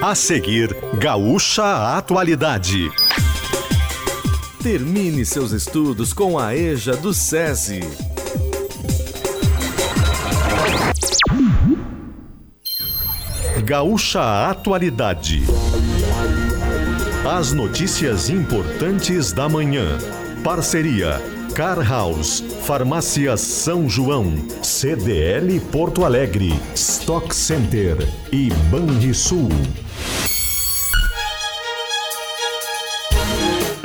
A seguir, Gaúcha Atualidade. Termine seus estudos com a EJA do SESI. Gaúcha Atualidade. As notícias importantes da manhã. Parceria Car House, Farmácia São João, CDL Porto Alegre, Stock Center e Banrisul.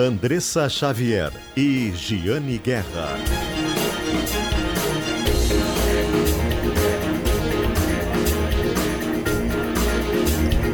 Andressa Xavier e Giane Guerra.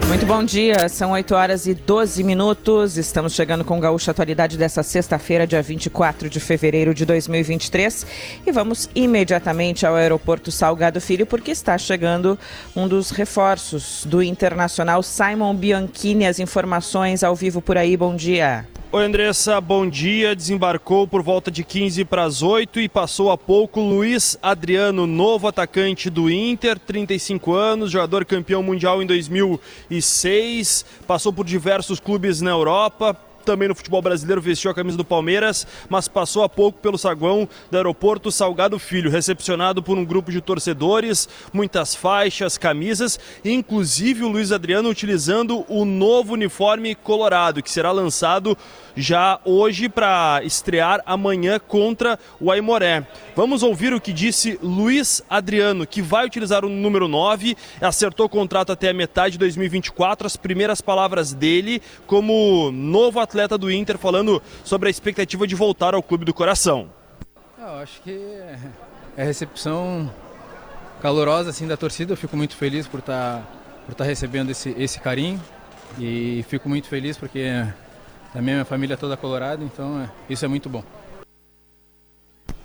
Muito bom dia, são 8 horas e 12 minutos. Estamos chegando com Gaúcha Atualidade dessa sexta-feira, dia 24 de fevereiro de 2023. E vamos imediatamente ao aeroporto Salgado Filho, porque está chegando um dos reforços do Internacional, Simon Bianchini. As informações ao vivo por aí, bom dia. Oi, Andressa, bom dia. Desembarcou por volta de 15 para as 8 e passou há pouco Luiz Adriano, novo atacante do Inter, 35 anos, jogador campeão mundial em 2006, passou por diversos clubes na Europa, também no futebol brasileiro, vestiu a camisa do Palmeiras, mas passou há pouco pelo saguão do aeroporto Salgado Filho, recepcionado por um grupo de torcedores, muitas faixas, camisas, inclusive o Luiz Adriano utilizando o novo uniforme colorado, que será lançado já hoje para estrear amanhã contra o Aimoré. Vamos ouvir o que disse Luiz Adriano, que vai utilizar o número 9, acertou o contrato até a metade de 2024. As primeiras palavras dele como novo atleta do Inter, falando sobre a expectativa de voltar ao clube do coração. Eu acho que é recepção calorosa assim da torcida. Eu fico muito feliz por estar por estar recebendo esse, esse carinho e fico muito feliz porque também minha família toda colorada, então é, isso é muito bom.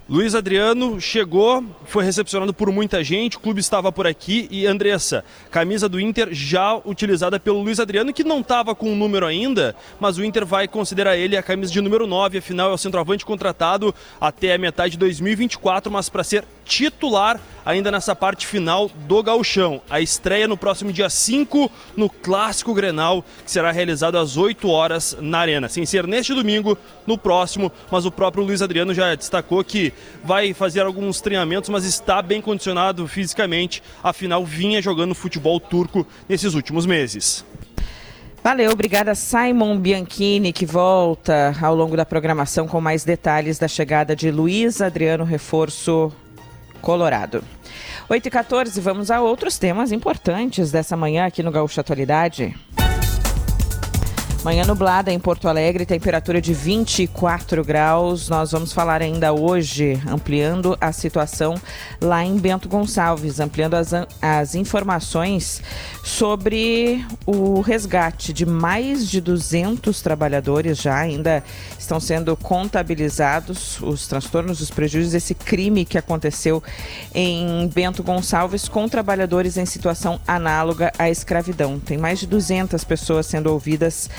Luiz Adriano chegou, foi recepcionado por muita gente, o clube estava por aqui e Andressa, camisa do Inter já utilizada pelo Luiz Adriano, que não estava com o número ainda, mas o Inter vai considerar ele a camisa de número 9, afinal é o centroavante contratado até a metade de 2024, mas para ser titular ainda nessa parte final do gauchão. A estreia no próximo dia 5 no Clássico Grenal, que será realizado às 8 horas na Arena. Sem ser neste domingo, no próximo, mas o próprio Luiz Adriano já destacou que vai fazer alguns treinamentos, mas está bem condicionado fisicamente, afinal vinha jogando futebol turco nesses últimos meses. Valeu, obrigada Simon Bianchini, que volta ao longo da programação com mais detalhes da chegada de Luiz Adriano Reforço Colorado. 8 e 14, vamos a outros temas importantes dessa manhã aqui no Gaúcho Atualidade. Manhã nublada em Porto Alegre, temperatura de 24 graus. Nós vamos falar ainda hoje, ampliando a situação lá em Bento Gonçalves, ampliando as, as informações sobre o resgate de mais de 200 trabalhadores já ainda estão sendo contabilizados os transtornos, os prejuízos, esse crime que aconteceu em Bento Gonçalves com trabalhadores em situação análoga à escravidão. Tem mais de 200 pessoas sendo ouvidas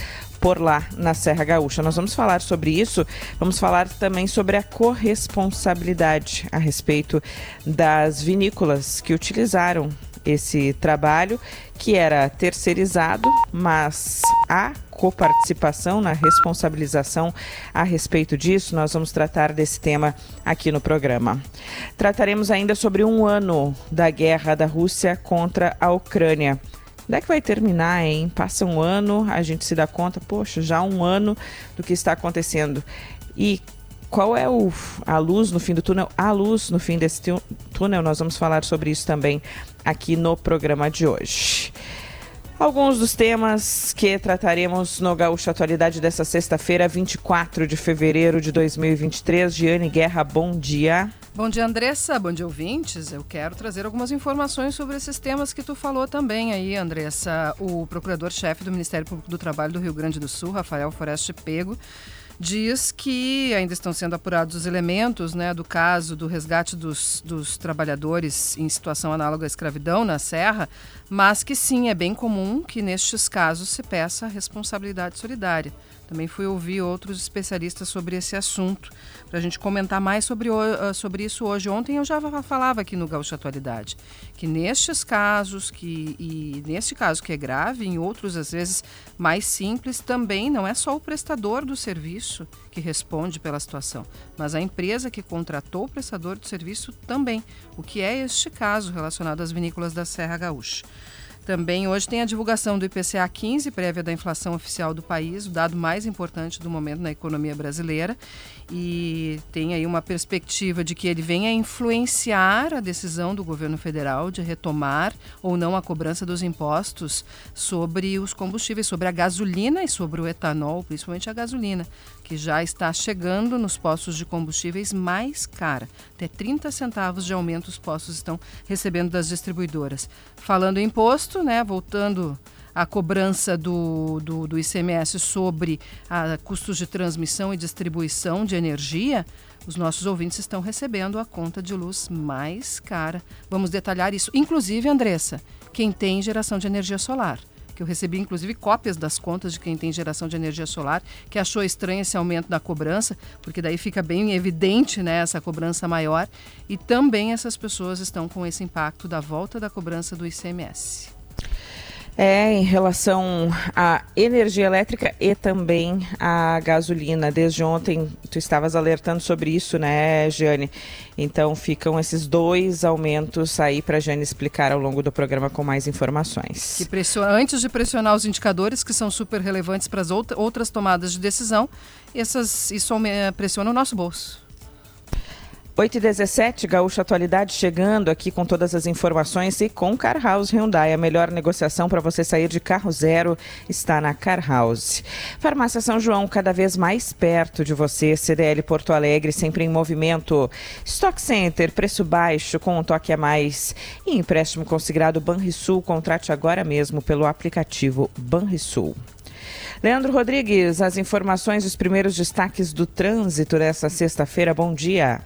por lá na Serra Gaúcha. Nós vamos falar sobre isso, vamos falar também sobre a corresponsabilidade a respeito das vinícolas que utilizaram esse trabalho que era terceirizado, mas há coparticipação na responsabilização a respeito disso. Nós vamos tratar desse tema aqui no programa. Trataremos ainda sobre um ano da guerra da Rússia contra a Ucrânia. Onde é que vai terminar, hein? Passa um ano, a gente se dá conta, poxa, já um ano do que está acontecendo. E qual é o, a luz no fim do túnel? A luz no fim desse túnel, nós vamos falar sobre isso também aqui no programa de hoje. Alguns dos temas que trataremos no Gaúcho Atualidade dessa sexta-feira, 24 de fevereiro de 2023. Giane Guerra, bom dia. Bom dia, Andressa. Bom dia, ouvintes. Eu quero trazer algumas informações sobre esses temas que tu falou também aí, Andressa. O procurador-chefe do Ministério Público do Trabalho do Rio Grande do Sul, Rafael Foreste Pego, diz que ainda estão sendo apurados os elementos né, do caso do resgate dos, dos trabalhadores em situação análoga à escravidão na Serra, mas que sim, é bem comum que nestes casos se peça responsabilidade solidária. Também fui ouvir outros especialistas sobre esse assunto, para a gente comentar mais sobre, uh, sobre isso hoje. Ontem eu já falava aqui no Gaúcho Atualidade, que nestes casos, que, e neste caso que é grave, em outros às vezes mais simples, também não é só o prestador do serviço que responde pela situação, mas a empresa que contratou o prestador do serviço também, o que é este caso relacionado às vinícolas da Serra Gaúcha. Também hoje tem a divulgação do IPCA 15, prévia da inflação oficial do país, o dado mais importante do momento na economia brasileira. E tem aí uma perspectiva de que ele venha influenciar a decisão do governo federal de retomar ou não a cobrança dos impostos sobre os combustíveis, sobre a gasolina e sobre o etanol, principalmente a gasolina, que já está chegando nos postos de combustíveis mais cara. Até 30 centavos de aumento os postos estão recebendo das distribuidoras. Falando em imposto, né, voltando à cobrança do, do, do ICMS sobre a custos de transmissão e distribuição de energia, os nossos ouvintes estão recebendo a conta de luz mais cara. Vamos detalhar isso. Inclusive, Andressa, quem tem geração de energia solar que eu recebi inclusive cópias das contas de quem tem geração de energia solar, que achou estranho esse aumento da cobrança, porque daí fica bem evidente né, essa cobrança maior. E também essas pessoas estão com esse impacto da volta da cobrança do ICMS. É, em relação à energia elétrica e também à gasolina. Desde ontem tu estavas alertando sobre isso, né, Jane? Então ficam esses dois aumentos aí para a Jane explicar ao longo do programa com mais informações. Que pressiona, antes de pressionar os indicadores, que são super relevantes para as outras tomadas de decisão, essas, isso pressiona o nosso bolso. 8 e 17, Gaúcha Atualidade chegando aqui com todas as informações e com Car House Hyundai. A melhor negociação para você sair de carro zero está na Car House. Farmácia São João, cada vez mais perto de você. CDL Porto Alegre, sempre em movimento. Stock Center, preço baixo com um toque a mais. E empréstimo considerado Banrisul, contrate agora mesmo pelo aplicativo Banrisul. Leandro Rodrigues, as informações, os primeiros destaques do trânsito dessa sexta-feira. Bom dia.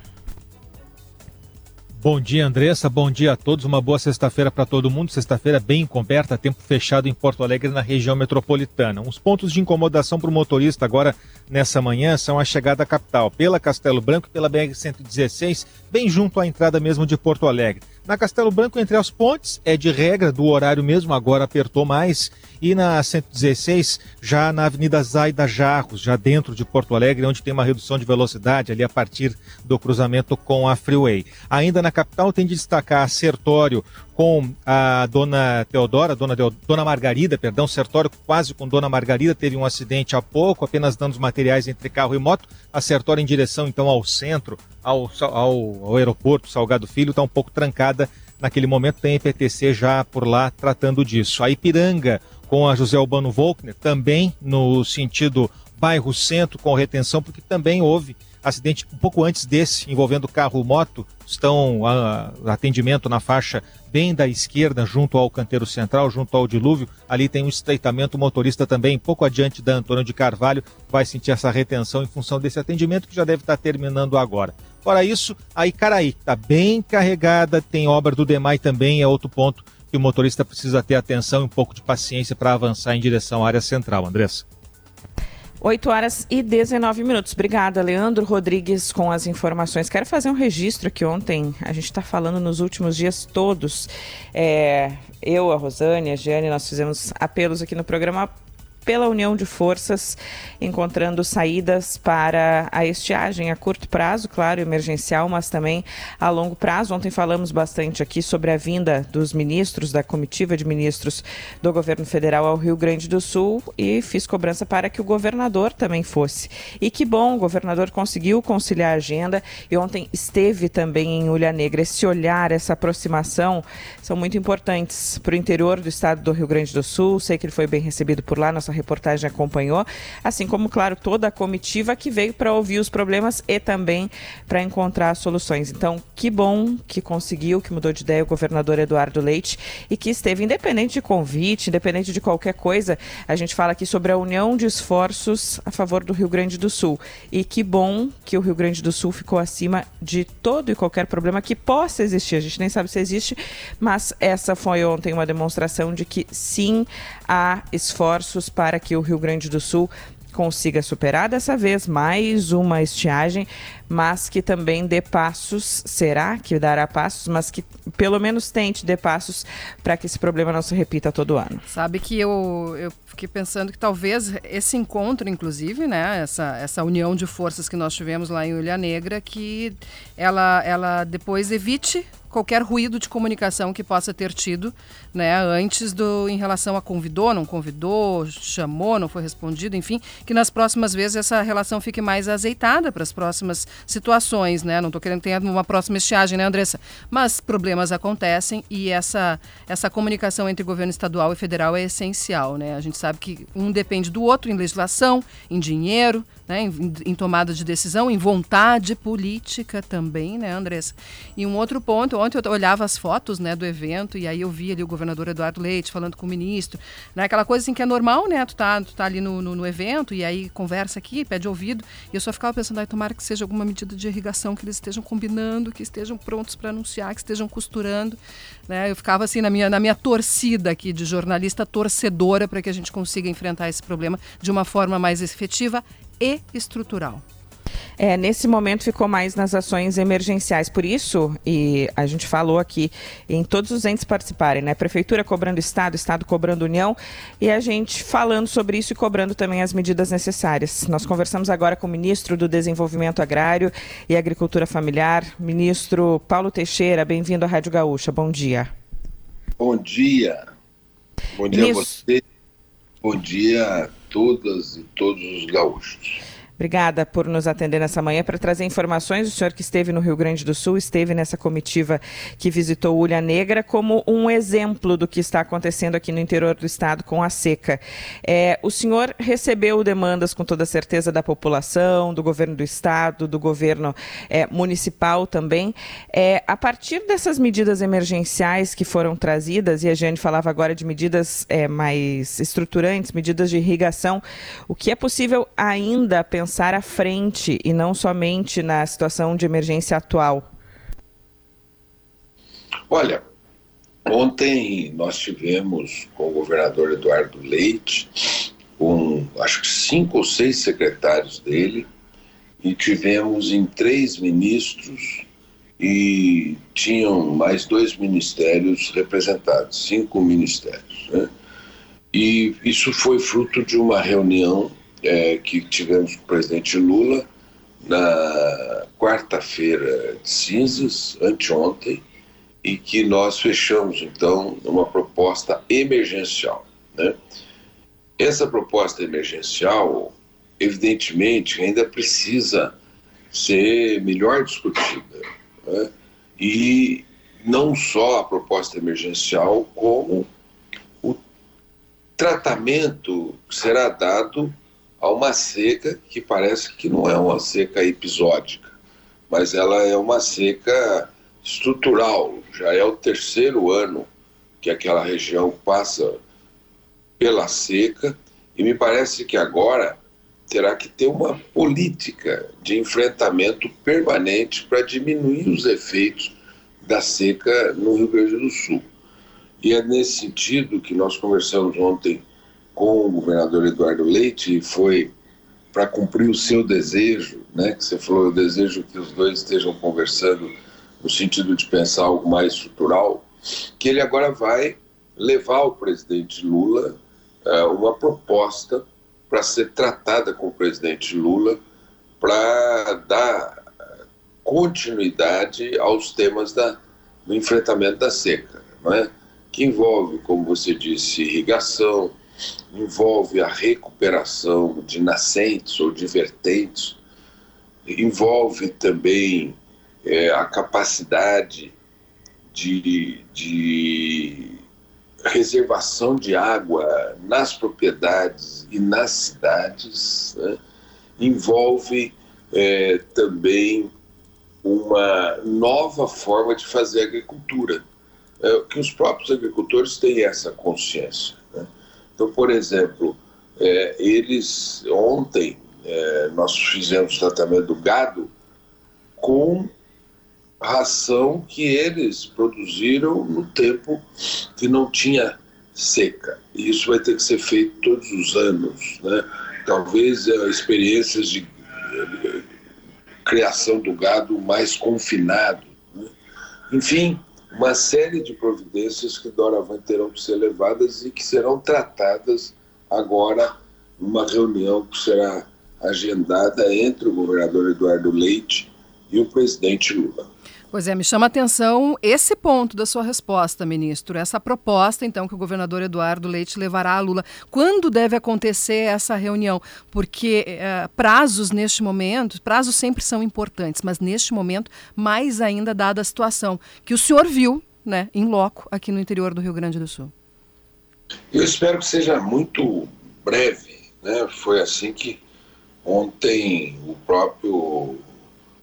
Bom dia, Andressa. Bom dia a todos. Uma boa sexta-feira para todo mundo. Sexta-feira bem coberta, tempo fechado em Porto Alegre, na região metropolitana. Uns pontos de incomodação para o motorista agora nessa manhã são a chegada à capital pela Castelo Branco e pela BR-116, bem junto à entrada mesmo de Porto Alegre. Na Castelo Branco, entre as pontes, é de regra do horário mesmo, agora apertou mais. E na 116, já na Avenida Zaida Jarros, já dentro de Porto Alegre, onde tem uma redução de velocidade ali a partir do cruzamento com a Freeway. Ainda na capital, tem de destacar Sertório com a dona Teodora, dona, dona Margarida, perdão, Sertório quase com dona Margarida, teve um acidente há pouco, apenas danos materiais entre carro e moto. A Sertório em direção então ao centro, ao, ao, ao aeroporto Salgado Filho, está um pouco trancada naquele momento, tem EPTC já por lá tratando disso. A Ipiranga com a José Albano Volkner, também no sentido bairro centro com retenção, porque também houve acidente um pouco antes desse, envolvendo carro-moto, estão a, ah, atendimento na faixa bem da esquerda, junto ao canteiro central, junto ao dilúvio. Ali tem um estreitamento, o motorista também, pouco adiante da Antônio de Carvalho, vai sentir essa retenção em função desse atendimento que já deve estar terminando agora. Fora isso, a Icaraí está bem carregada, tem obra do DEMAI também, é outro ponto que o motorista precisa ter atenção e um pouco de paciência para avançar em direção à área central. Andressa. 8 horas e 19 minutos. Obrigada, Leandro Rodrigues, com as informações. Quero fazer um registro que ontem a gente está falando nos últimos dias todos. É, eu, a Rosane, a Giane, nós fizemos apelos aqui no programa pela união de forças, encontrando saídas para a estiagem a curto prazo, claro, emergencial, mas também a longo prazo. Ontem falamos bastante aqui sobre a vinda dos ministros, da comitiva de ministros do governo federal ao Rio Grande do Sul e fiz cobrança para que o governador também fosse. E que bom, o governador conseguiu conciliar a agenda e ontem esteve também em Ulha Negra. Esse olhar, essa aproximação são muito importantes para o interior do estado do Rio Grande do Sul. Sei que ele foi bem recebido por lá, nossa reportagem acompanhou, assim como, claro, toda a comitiva que veio para ouvir os problemas e também para encontrar soluções. Então, que bom que conseguiu, que mudou de ideia o governador Eduardo Leite e que esteve independente de convite, independente de qualquer coisa. A gente fala aqui sobre a união de esforços a favor do Rio Grande do Sul. E que bom que o Rio Grande do Sul ficou acima de todo e qualquer problema que possa existir. A gente nem sabe se existe, mas essa foi ontem uma demonstração de que sim há esforços para que o Rio Grande do Sul consiga superar dessa vez mais uma estiagem, mas que também dê passos, será que dará passos, mas que pelo menos tente dê passos para que esse problema não se repita todo ano. Sabe que eu, eu fiquei pensando que talvez esse encontro, inclusive, né, essa, essa união de forças que nós tivemos lá em Ilha Negra, que ela, ela depois evite qualquer ruído de comunicação que possa ter tido, né, antes do em relação a convidou, não convidou, chamou, não foi respondido, enfim, que nas próximas vezes essa relação fique mais azeitada para as próximas situações, né? Não estou querendo que tenha uma próxima estiagem, né, Andressa? Mas problemas acontecem e essa essa comunicação entre governo estadual e federal é essencial, né? A gente sabe que um depende do outro em legislação, em dinheiro, né, em, em, tomada de decisão, em vontade política também, né, Andressa? E um outro ponto, ontem eu olhava as fotos, né, do evento e aí eu vi ali o governador Eduardo Leite falando com o ministro, né, aquela coisa assim que é normal, né, tu tá, tu tá ali no, no, no evento e aí conversa aqui, pede ouvido, e eu só ficava pensando, ai, tomara que seja alguma medida de irrigação que eles estejam combinando, que estejam prontos para anunciar, que estejam costurando, né, eu ficava assim na minha, na minha torcida aqui de jornalista torcedora para que a gente consiga enfrentar esse problema de uma forma mais efetiva e estrutural. É, nesse momento ficou mais nas ações emergenciais. Por isso, e a gente falou aqui em todos os entes participarem, né? Prefeitura cobrando Estado, Estado cobrando União, e a gente falando sobre isso e cobrando também as medidas necessárias. Nós conversamos agora com o ministro do Desenvolvimento Agrário e Agricultura Familiar, ministro Paulo Teixeira. Bem-vindo à Rádio Gaúcha. Bom dia. Bom dia. Bom dia ministro... a você. Bom dia a todas e todos os gaúchos. Obrigada por nos atender nessa manhã para trazer informações. O senhor que esteve no Rio Grande do Sul, esteve nessa comitiva que visitou Ulha Negra, como um exemplo do que está acontecendo aqui no interior do estado com a seca. É, o senhor recebeu demandas com toda certeza da população, do governo do estado, do governo é, municipal também. É, a partir dessas medidas emergenciais que foram trazidas, e a Jane falava agora de medidas é, mais estruturantes, medidas de irrigação, o que é possível ainda pensar? Pensar à frente e não somente na situação de emergência atual? Olha, ontem nós tivemos com o governador Eduardo Leite, com acho que cinco ou seis secretários dele, e tivemos em três ministros e tinham mais dois ministérios representados, cinco ministérios. Né? E isso foi fruto de uma reunião é, que tivemos com o presidente Lula na quarta-feira de cinzas, anteontem, e que nós fechamos, então, uma proposta emergencial. Né? Essa proposta emergencial, evidentemente, ainda precisa ser melhor discutida. Né? E não só a proposta emergencial, como o tratamento que será dado a uma seca que parece que não é uma seca episódica, mas ela é uma seca estrutural. Já é o terceiro ano que aquela região passa pela seca e me parece que agora terá que ter uma política de enfrentamento permanente para diminuir os efeitos da seca no Rio Grande do Sul. E é nesse sentido que nós conversamos ontem com o governador Eduardo Leite foi para cumprir o seu desejo, né? Que você falou, eu desejo que os dois estejam conversando no sentido de pensar algo mais estrutural, que ele agora vai levar ao presidente Lula uh, uma proposta para ser tratada com o presidente Lula para dar continuidade aos temas da, do enfrentamento da seca, não é? que envolve, como você disse, irrigação, envolve a recuperação de nascentes ou de vertentes, envolve também é, a capacidade de, de reservação de água nas propriedades e nas cidades, né? envolve é, também uma nova forma de fazer agricultura, é, que os próprios agricultores têm essa consciência. Então, por exemplo, é, eles ontem é, nós fizemos tratamento do gado com ração que eles produziram no tempo que não tinha seca. E isso vai ter que ser feito todos os anos. Né? talvez experiências de criação do gado mais confinado. Né? Enfim, uma série de providências que doravante terão que ser levadas e que serão tratadas agora numa reunião que será agendada entre o governador Eduardo Leite e o presidente Lula. Pois é, me chama a atenção esse ponto da sua resposta, ministro. Essa proposta, então, que o governador Eduardo Leite levará a Lula. Quando deve acontecer essa reunião? Porque eh, prazos neste momento, prazos sempre são importantes, mas neste momento, mais ainda dada a situação que o senhor viu, né, em loco, aqui no interior do Rio Grande do Sul. Eu espero que seja muito breve. Né? Foi assim que ontem o próprio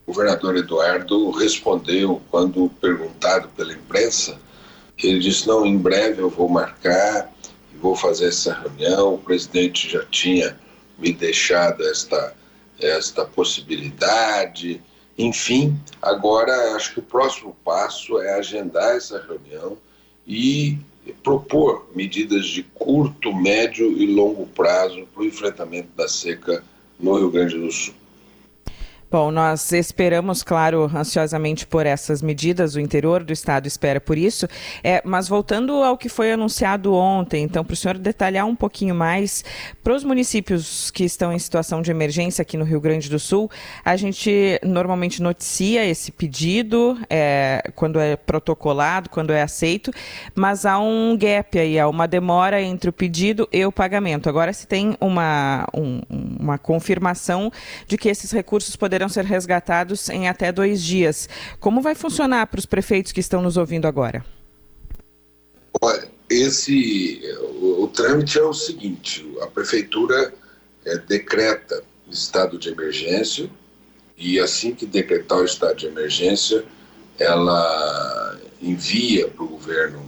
governador Eduardo respondeu quando perguntado pela imprensa, ele disse: Não, em breve eu vou marcar e vou fazer essa reunião. O presidente já tinha me deixado esta, esta possibilidade. Enfim, agora acho que o próximo passo é agendar essa reunião e propor medidas de curto, médio e longo prazo para o enfrentamento da seca no Rio Grande do Sul. Bom, nós esperamos, claro, ansiosamente por essas medidas, o interior do estado espera por isso, é, mas voltando ao que foi anunciado ontem, então, para o senhor detalhar um pouquinho mais, para os municípios que estão em situação de emergência aqui no Rio Grande do Sul, a gente normalmente noticia esse pedido, é, quando é protocolado, quando é aceito, mas há um gap aí, há uma demora entre o pedido e o pagamento. Agora se tem uma, um, uma confirmação de que esses recursos poderão poderão ser resgatados em até dois dias. Como vai funcionar para os prefeitos que estão nos ouvindo agora? Olha, esse, o, o trâmite é o seguinte: a prefeitura é, decreta estado de emergência e assim que decretar o estado de emergência, ela envia para o governo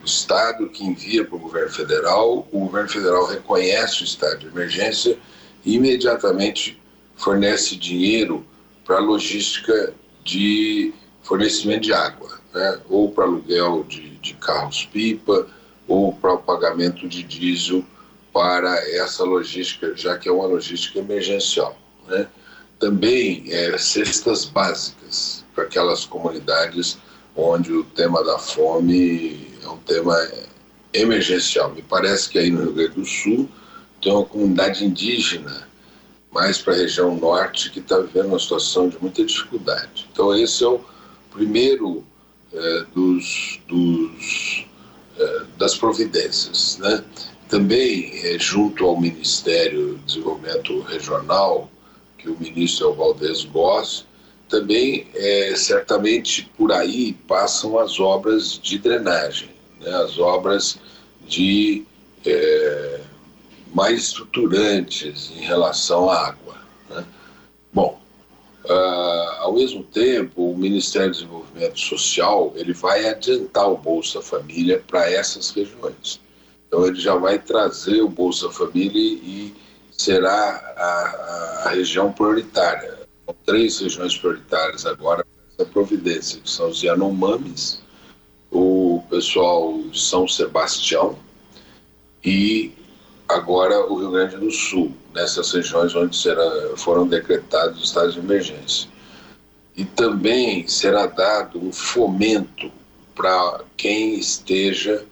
do estado, que envia para o governo federal, o governo federal reconhece o estado de emergência e imediatamente fornece dinheiro para logística de fornecimento de água, né? ou para aluguel de, de carros-pipa, ou para o pagamento de diesel para essa logística, já que é uma logística emergencial. Né? Também é, cestas básicas para aquelas comunidades onde o tema da fome é um tema emergencial. Me parece que aí no Rio Grande do Sul tem uma comunidade indígena mais para a região norte, que está vivendo uma situação de muita dificuldade. Então, esse é o primeiro é, dos, dos é, das providências. Né? Também, é, junto ao Ministério do Desenvolvimento Regional, que o ministro é o Valdez Goss, também, é, certamente, por aí passam as obras de drenagem, né? as obras de é, mais estruturantes em relação à água. Né? Bom, uh, ao mesmo tempo, o Ministério do Desenvolvimento Social ele vai adiantar o Bolsa Família para essas regiões. Então, ele já vai trazer o Bolsa Família e será a, a região prioritária. São três regiões prioritárias agora essa providência, que são os Yanomamis, o pessoal de São Sebastião e agora o Rio Grande do Sul, nessas regiões onde será, foram decretados estados de emergência. E também será dado um fomento para quem esteja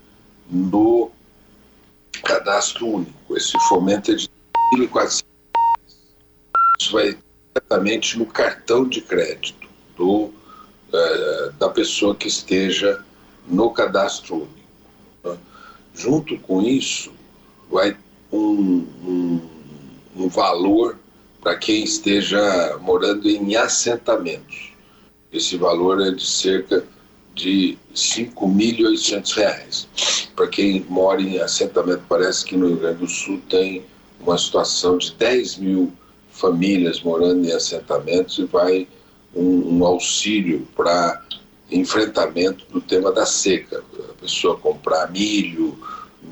no cadastro único. Esse fomento é de 1.400 Isso vai diretamente no cartão de crédito do, uh, da pessoa que esteja no cadastro único. Junto com isso, vai um, um, um valor para quem esteja morando em assentamentos. Esse valor é de cerca de R$ 5.800. Para quem mora em assentamento, parece que no Rio Grande do Sul tem uma situação de 10 mil famílias morando em assentamentos e vai um, um auxílio para enfrentamento do tema da seca. A pessoa comprar milho,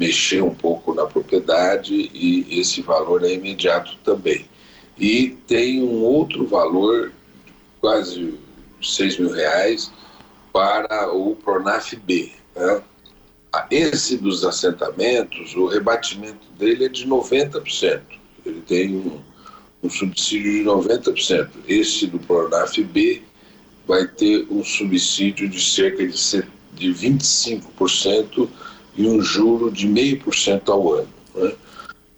mexer um pouco na propriedade e esse valor é imediato também. E tem um outro valor, quase 6 mil reais, para o Pronaf B. Né? Esse dos assentamentos, o rebatimento dele é de 90%. ele tem um, um subsídio de 90%. Esse do Pronaf B vai ter um subsídio de cerca de, de 25% e um juro de 0,5% ao ano. Né?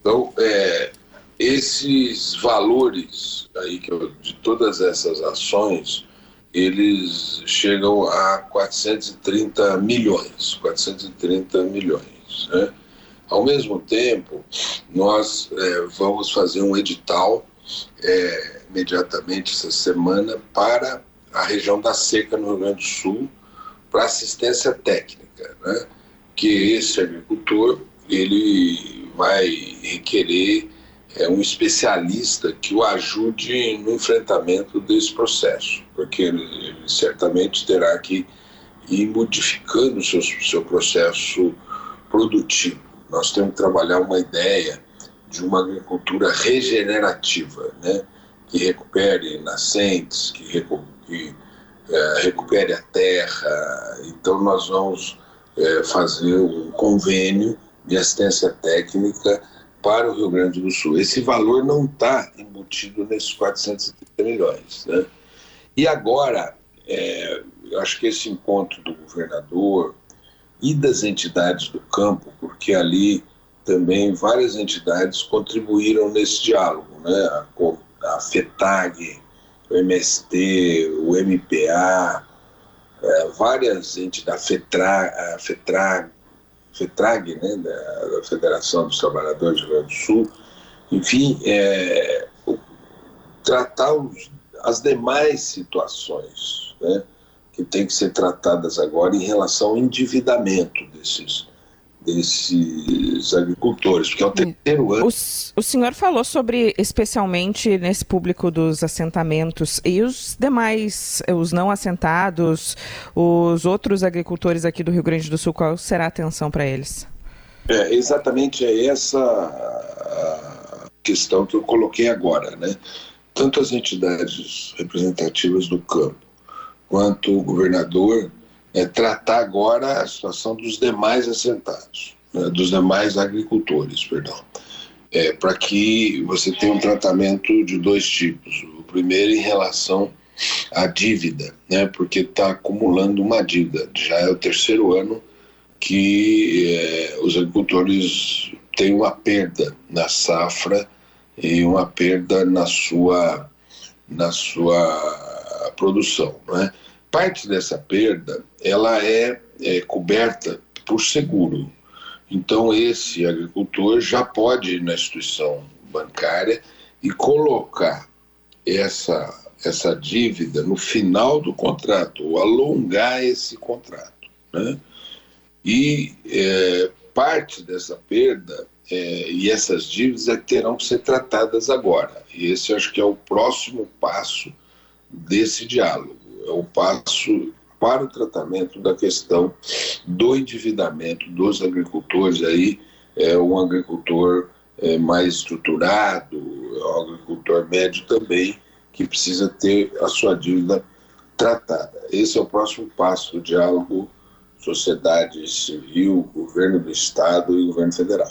Então, é, esses valores aí que eu, de todas essas ações, eles chegam a 430 milhões, 430 milhões. Né? Ao mesmo tempo, nós é, vamos fazer um edital é, imediatamente essa semana para a região da seca no Rio Grande do Sul para assistência técnica, né? Que esse agricultor ele vai requerer é, um especialista que o ajude no enfrentamento desse processo, porque ele, certamente terá que ir modificando o seu, seu processo produtivo. Nós temos que trabalhar uma ideia de uma agricultura regenerativa, né? que recupere nascentes, que, recu que é, recupere a terra. Então, nós vamos é, fazer um convênio de assistência técnica para o Rio Grande do Sul. Esse valor não está embutido nesses 430 milhões. Né? E agora, é, eu acho que esse encontro do governador e das entidades do campo, porque ali também várias entidades contribuíram nesse diálogo, né? a, a FETAG, o MST, o MPA, é, várias entidades, a FETRAG, a FETRAG, né? da, Federação dos Trabalhadores do Rio Grande do Sul, enfim, é, tratar os, as demais situações né? que têm que ser tratadas agora em relação ao endividamento desses desses agricultores, porque é o terceiro ano. O, o, senhor falou sobre, especialmente nesse público dos assentamentos e os demais, os não assentados, os outros agricultores aqui do Rio Grande do Sul, qual será a atenção para eles? É, exatamente é essa questão que eu coloquei agora, né? Tanto as entidades representativas do campo quanto o governador é, tratar agora a situação dos demais assentados, né, dos demais agricultores, perdão, é, para que você tenha um tratamento de dois tipos. O primeiro em relação à dívida, né, porque está acumulando uma dívida. Já é o terceiro ano que é, os agricultores têm uma perda na safra e uma perda na sua, na sua produção, né? Parte dessa perda ela é, é coberta por seguro. Então esse agricultor já pode ir na instituição bancária e colocar essa essa dívida no final do contrato ou alongar esse contrato, né? E é, parte dessa perda é, e essas dívidas é terão que ser tratadas agora. E esse acho que é o próximo passo desse diálogo é o passo para o tratamento da questão do endividamento dos agricultores aí é um agricultor é, mais estruturado, é um agricultor médio também que precisa ter a sua dívida tratada. Esse é o próximo passo do diálogo sociedade civil, governo do estado e governo federal.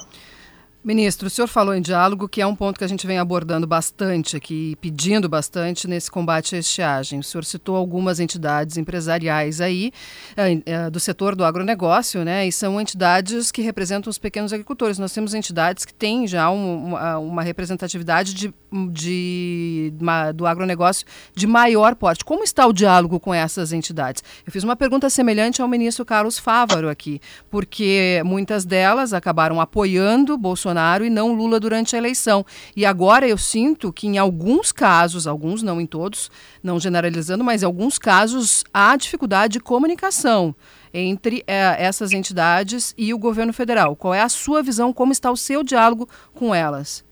Ministro, o senhor falou em diálogo, que é um ponto que a gente vem abordando bastante aqui, pedindo bastante nesse combate à estiagem. O senhor citou algumas entidades empresariais aí, eh, eh, do setor do agronegócio, né? E são entidades que representam os pequenos agricultores. Nós temos entidades que têm já um, uma, uma, representatividade de, de, do agronegócio de maior porte. Como está o diálogo com essas entidades? Eu fiz uma pergunta semelhante ao ministro Carlos Fávaro aqui, porque muitas delas acabaram apoiando Bolsonaro e não Lula durante a eleição. E agora eu sinto que em alguns casos, alguns não em todos, não generalizando, mas em alguns casos há dificuldade de comunicação entre é, essas entidades e o governo federal. Qual é a sua visão? Como está o seu diálogo com elas?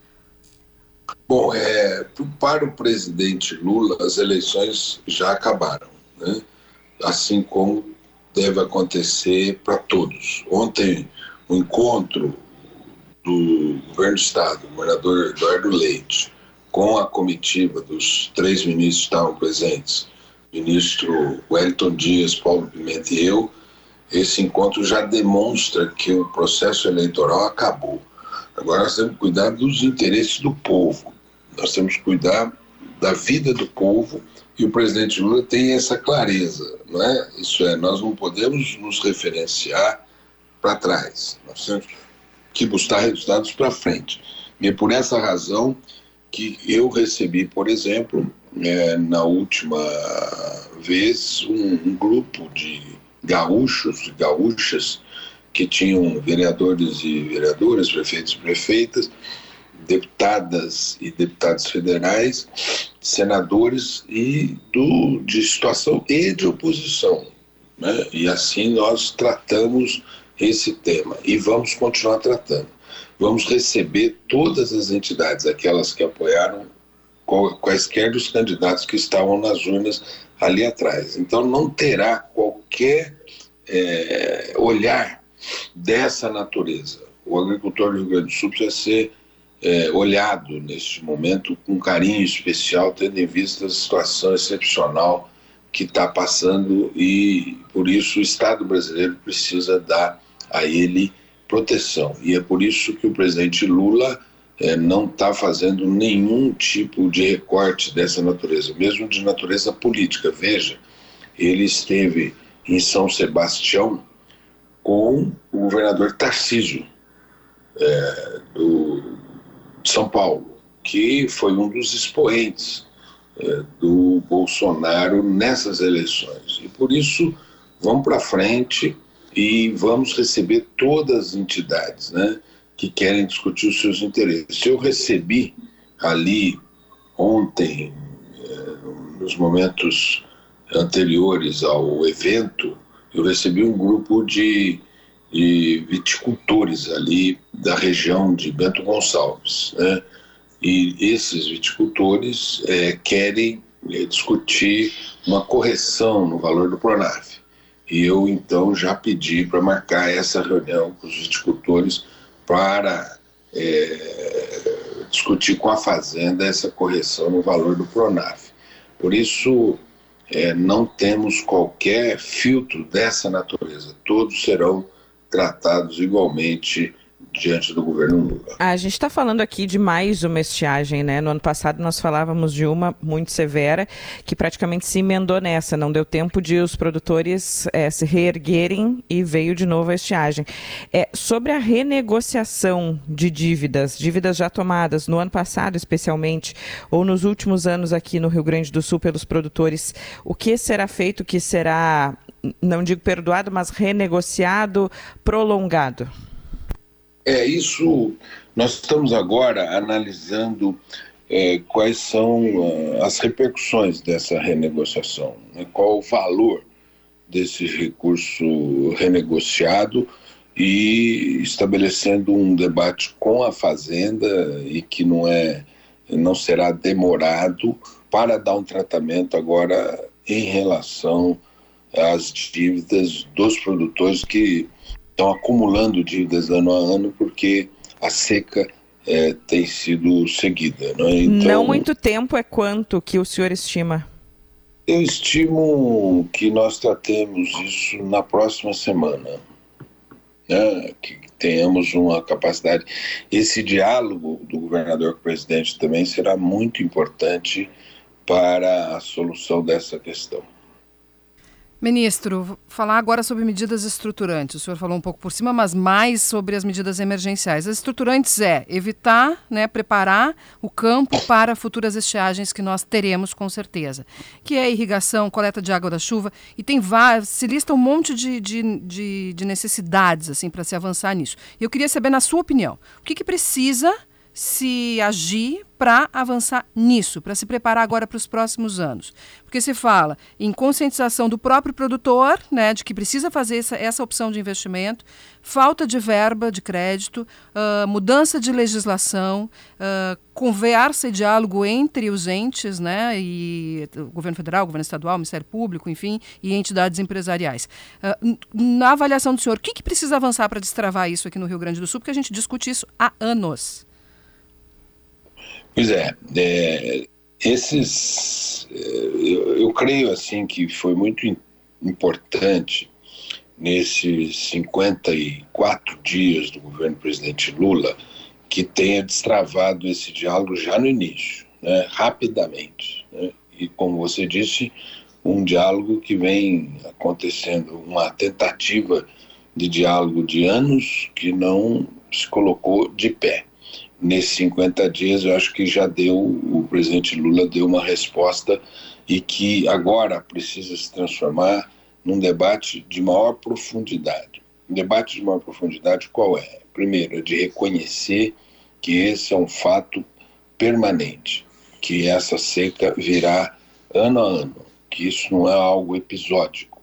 Bom, é, para o presidente Lula, as eleições já acabaram, né? assim como deve acontecer para todos. Ontem, o encontro do governo do estado, o governador Eduardo Leite, com a comitiva dos três ministros que estavam presentes, ministro Wellington Dias, Paulo Pimenta e eu, esse encontro já demonstra que o processo eleitoral acabou. Agora nós temos que cuidar dos interesses do povo. Nós temos que cuidar da vida do povo e o presidente Lula tem essa clareza, não é? Isso é, nós não podemos nos referenciar para trás. Nós temos que buscar resultados para frente. E é por essa razão que eu recebi, por exemplo, é, na última vez, um, um grupo de gaúchos e gaúchas que tinham vereadores e vereadoras, prefeitos e prefeitas, deputadas e deputados federais, senadores e do, de situação e de oposição. Né? E assim nós tratamos esse tema e vamos continuar tratando. Vamos receber todas as entidades, aquelas que apoiaram quaisquer dos candidatos que estavam nas urnas ali atrás. Então não terá qualquer é, olhar dessa natureza. O agricultor do Rio Grande do Sul precisa ser é, olhado neste momento com carinho especial, tendo em vista a situação excepcional que está passando e por isso o Estado brasileiro precisa dar a ele proteção. E é por isso que o presidente Lula é, não está fazendo nenhum tipo de recorte dessa natureza, mesmo de natureza política. Veja, ele esteve em São Sebastião com o governador Tarcísio, é, do, São Paulo, que foi um dos expoentes é, do Bolsonaro nessas eleições. E por isso, vamos para frente e vamos receber todas as entidades né, que querem discutir os seus interesses. Eu recebi ali ontem, é, nos momentos anteriores ao evento, eu recebi um grupo de, de viticultores ali da região de Bento Gonçalves. Né? E esses viticultores é, querem é, discutir uma correção no valor do Pronaf. E eu, então, já pedi para marcar essa reunião com os viticultores para é, discutir com a Fazenda essa correção no valor do Pronaf. Por isso, é, não temos qualquer filtro dessa natureza. Todos serão tratados igualmente diante do governo Lula. A gente está falando aqui de mais uma estiagem, né? No ano passado nós falávamos de uma muito severa que praticamente se emendou nessa, não deu tempo de os produtores é, se reerguerem e veio de novo a estiagem. É, sobre a renegociação de dívidas, dívidas já tomadas no ano passado especialmente, ou nos últimos anos aqui no Rio Grande do Sul pelos produtores, o que será feito, o que será, não digo perdoado, mas renegociado, prolongado? É, isso nós estamos agora analisando é, quais são uh, as repercussões dessa renegociação, né? qual o valor desse recurso renegociado e estabelecendo um debate com a Fazenda e que não é não será demorado para dar um tratamento agora em relação às dívidas dos produtores que estão acumulando dívidas ano a ano porque a seca é, tem sido seguida. Não, é? então, não muito tempo é quanto que o senhor estima? Eu estimo que nós tratemos isso na próxima semana. Né? Que tenhamos uma capacidade. Esse diálogo do governador com o presidente também será muito importante para a solução dessa questão. Ministro, falar agora sobre medidas estruturantes. O senhor falou um pouco por cima, mas mais sobre as medidas emergenciais. As estruturantes é evitar, né, preparar o campo para futuras estiagens que nós teremos com certeza. Que é irrigação, coleta de água da chuva e tem várias, se lista um monte de, de, de, de necessidades assim para se avançar nisso. E eu queria saber, na sua opinião, o que, que precisa se agir para avançar nisso, para se preparar agora para os próximos anos? Porque se fala em conscientização do próprio produtor, né, de que precisa fazer essa, essa opção de investimento, falta de verba de crédito, uh, mudança de legislação, uh, conversa e diálogo entre os entes, né, e o governo federal, o governo estadual, o Ministério Público, enfim, e entidades empresariais. Uh, na avaliação do senhor, o que, que precisa avançar para destravar isso aqui no Rio Grande do Sul? Porque a gente discute isso há anos. Pois é, é esses, é, eu, eu, creio assim que foi muito importante nesses 54 dias do governo do presidente Lula que tenha destravado esse diálogo já no início, né, rapidamente. Né, e, como você disse, um diálogo que vem acontecendo, uma tentativa de diálogo de anos que não se colocou de pé. Nesses 50 dias, eu acho que já deu, o presidente Lula deu uma resposta e que agora precisa se transformar num debate de maior profundidade. Um debate de maior profundidade qual é? Primeiro, é de reconhecer que esse é um fato permanente, que essa seca virá ano a ano, que isso não é algo episódico,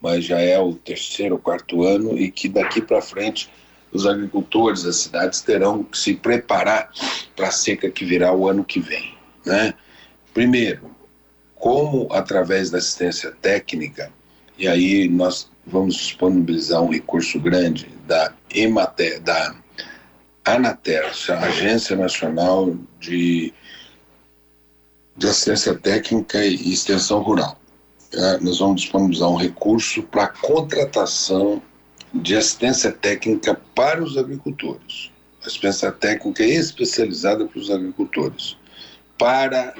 mas já é o terceiro quarto ano e que daqui para frente os agricultores das cidades terão que se preparar para a seca que virá o ano que vem. Né? Primeiro, como através da assistência técnica, e aí nós vamos disponibilizar um recurso grande da Emater, da Anater, a Agência Nacional de, de Assistência Técnica e Extensão Rural. É, nós vamos disponibilizar um recurso para contratação de assistência técnica para os agricultores. Assistência técnica especializada para os agricultores, para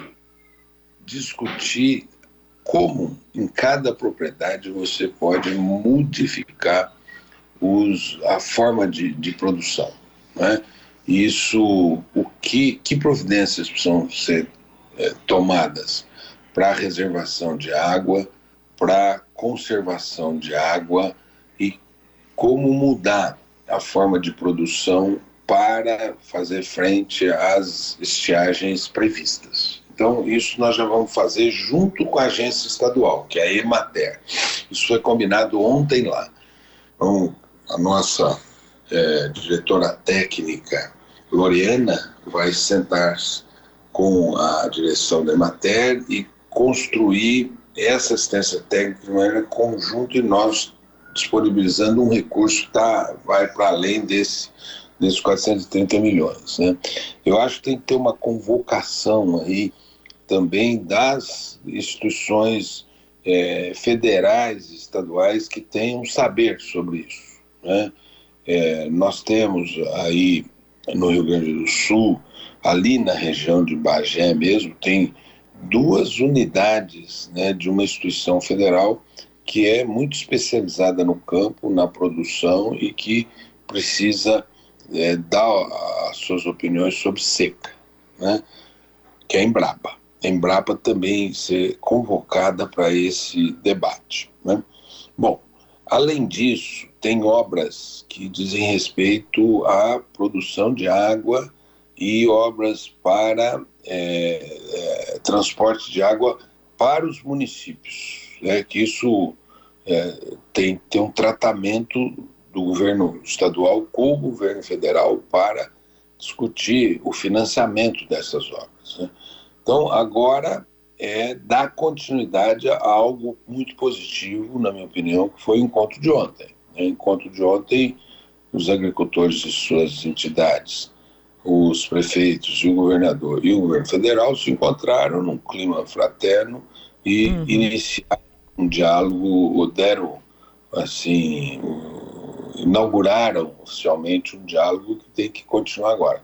discutir como em cada propriedade você pode modificar os, a forma de, de produção. Né? Isso, o que, que providências precisam ser é, tomadas para a reservação de água, para conservação de água como mudar a forma de produção para fazer frente às estiagens previstas. Então, isso nós já vamos fazer junto com a agência estadual, que é a Emater. Isso foi combinado ontem lá. Então, a nossa é, diretora técnica, Loriana, vai sentar com a direção da Emater e construir essa assistência técnica de maneira conjunta e nós disponibilizando um recurso tá, vai para além desse, desses 430 milhões. Né? Eu acho que tem que ter uma convocação aí também das instituições é, federais e estaduais que tenham saber sobre isso. Né? É, nós temos aí no Rio Grande do Sul, ali na região de Bagé mesmo, tem duas unidades né, de uma instituição federal que é muito especializada no campo, na produção e que precisa é, dar as suas opiniões sobre seca, né? que é a Embrapa. A Embrapa também ser convocada para esse debate. Né? Bom, além disso, tem obras que dizem respeito à produção de água e obras para é, é, transporte de água para os municípios né, que isso é, tem, tem um tratamento do governo estadual com o governo federal para discutir o financiamento dessas obras. Né? Então, agora é dar continuidade a algo muito positivo, na minha opinião, que foi o encontro de ontem. Né? encontro de ontem, os agricultores e suas entidades, os prefeitos e o governador e o governo federal se encontraram num clima fraterno e uhum. iniciaram um diálogo, deram, assim, inauguraram oficialmente um diálogo que tem que continuar agora.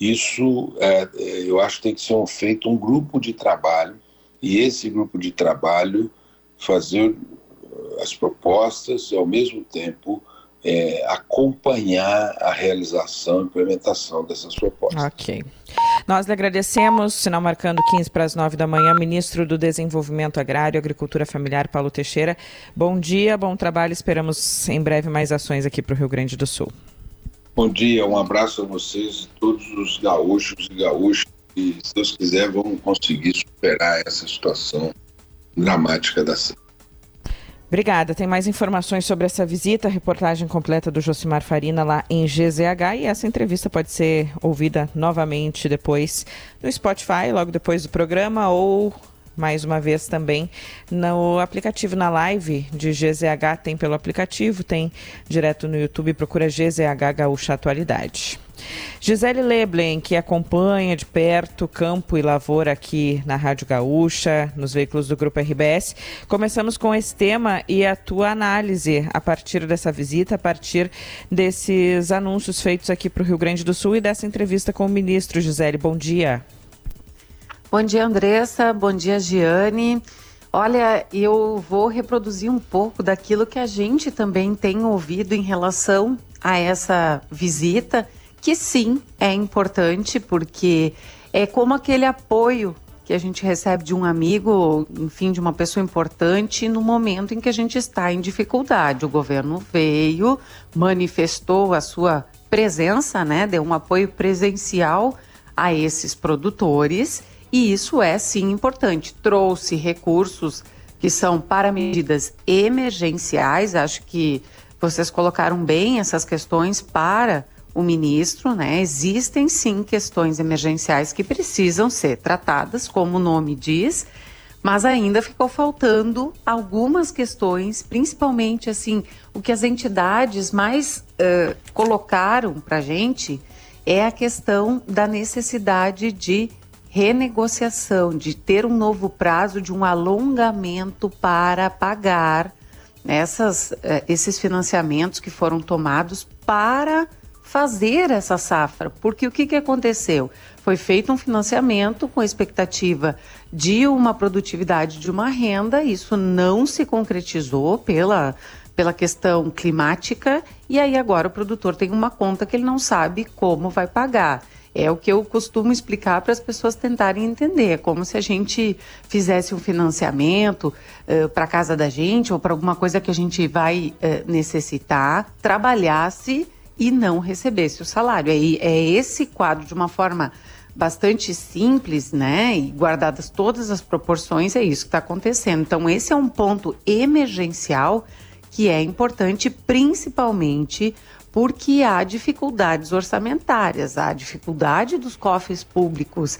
Isso, é, é, eu acho que tem que ser um, feito um grupo de trabalho, e esse grupo de trabalho fazer as propostas e, ao mesmo tempo, é, acompanhar a realização e implementação dessas propostas. Ok. Nós lhe agradecemos, sinal marcando 15 para as 9 da manhã, ministro do Desenvolvimento Agrário e Agricultura Familiar, Paulo Teixeira. Bom dia, bom trabalho, esperamos em breve mais ações aqui para o Rio Grande do Sul. Bom dia, um abraço a vocês, todos os gaúchos e gaúchas, e se Deus quiser vamos conseguir superar essa situação dramática da seca. Obrigada. Tem mais informações sobre essa visita, reportagem completa do Josimar Farina lá em GZH e essa entrevista pode ser ouvida novamente depois no Spotify, logo depois do programa ou mais uma vez também no aplicativo, na live de GZH, tem pelo aplicativo, tem direto no YouTube, procura GZH Gaúcha Atualidade. Gisele Leblen, que acompanha de perto campo e lavoura aqui na Rádio Gaúcha, nos veículos do Grupo RBS. Começamos com esse tema e a tua análise a partir dessa visita, a partir desses anúncios feitos aqui para o Rio Grande do Sul e dessa entrevista com o ministro. Gisele, bom dia. Bom dia, Andressa. Bom dia, Giane. Olha, eu vou reproduzir um pouco daquilo que a gente também tem ouvido em relação a essa visita, que sim é importante, porque é como aquele apoio que a gente recebe de um amigo, enfim, de uma pessoa importante no momento em que a gente está em dificuldade. O governo veio, manifestou a sua presença, né, deu um apoio presencial a esses produtores e isso é sim importante. Trouxe recursos que são para medidas emergenciais, acho que vocês colocaram bem essas questões para o ministro, né? Existem sim questões emergenciais que precisam ser tratadas, como o nome diz, mas ainda ficou faltando algumas questões, principalmente assim, o que as entidades mais uh, colocaram para gente é a questão da necessidade de renegociação, de ter um novo prazo de um alongamento para pagar essas, eh, esses financiamentos que foram tomados para fazer essa safra. Porque o que, que aconteceu? Foi feito um financiamento com a expectativa de uma produtividade de uma renda, isso não se concretizou pela, pela questão climática, e aí agora o produtor tem uma conta que ele não sabe como vai pagar. É o que eu costumo explicar para as pessoas tentarem entender. É como se a gente fizesse um financiamento uh, para a casa da gente ou para alguma coisa que a gente vai uh, necessitar, trabalhasse e não recebesse o salário. É, é esse quadro de uma forma bastante simples, né? E guardadas todas as proporções, é isso que está acontecendo. Então, esse é um ponto emergencial que é importante, principalmente porque há dificuldades orçamentárias, há dificuldade dos cofres públicos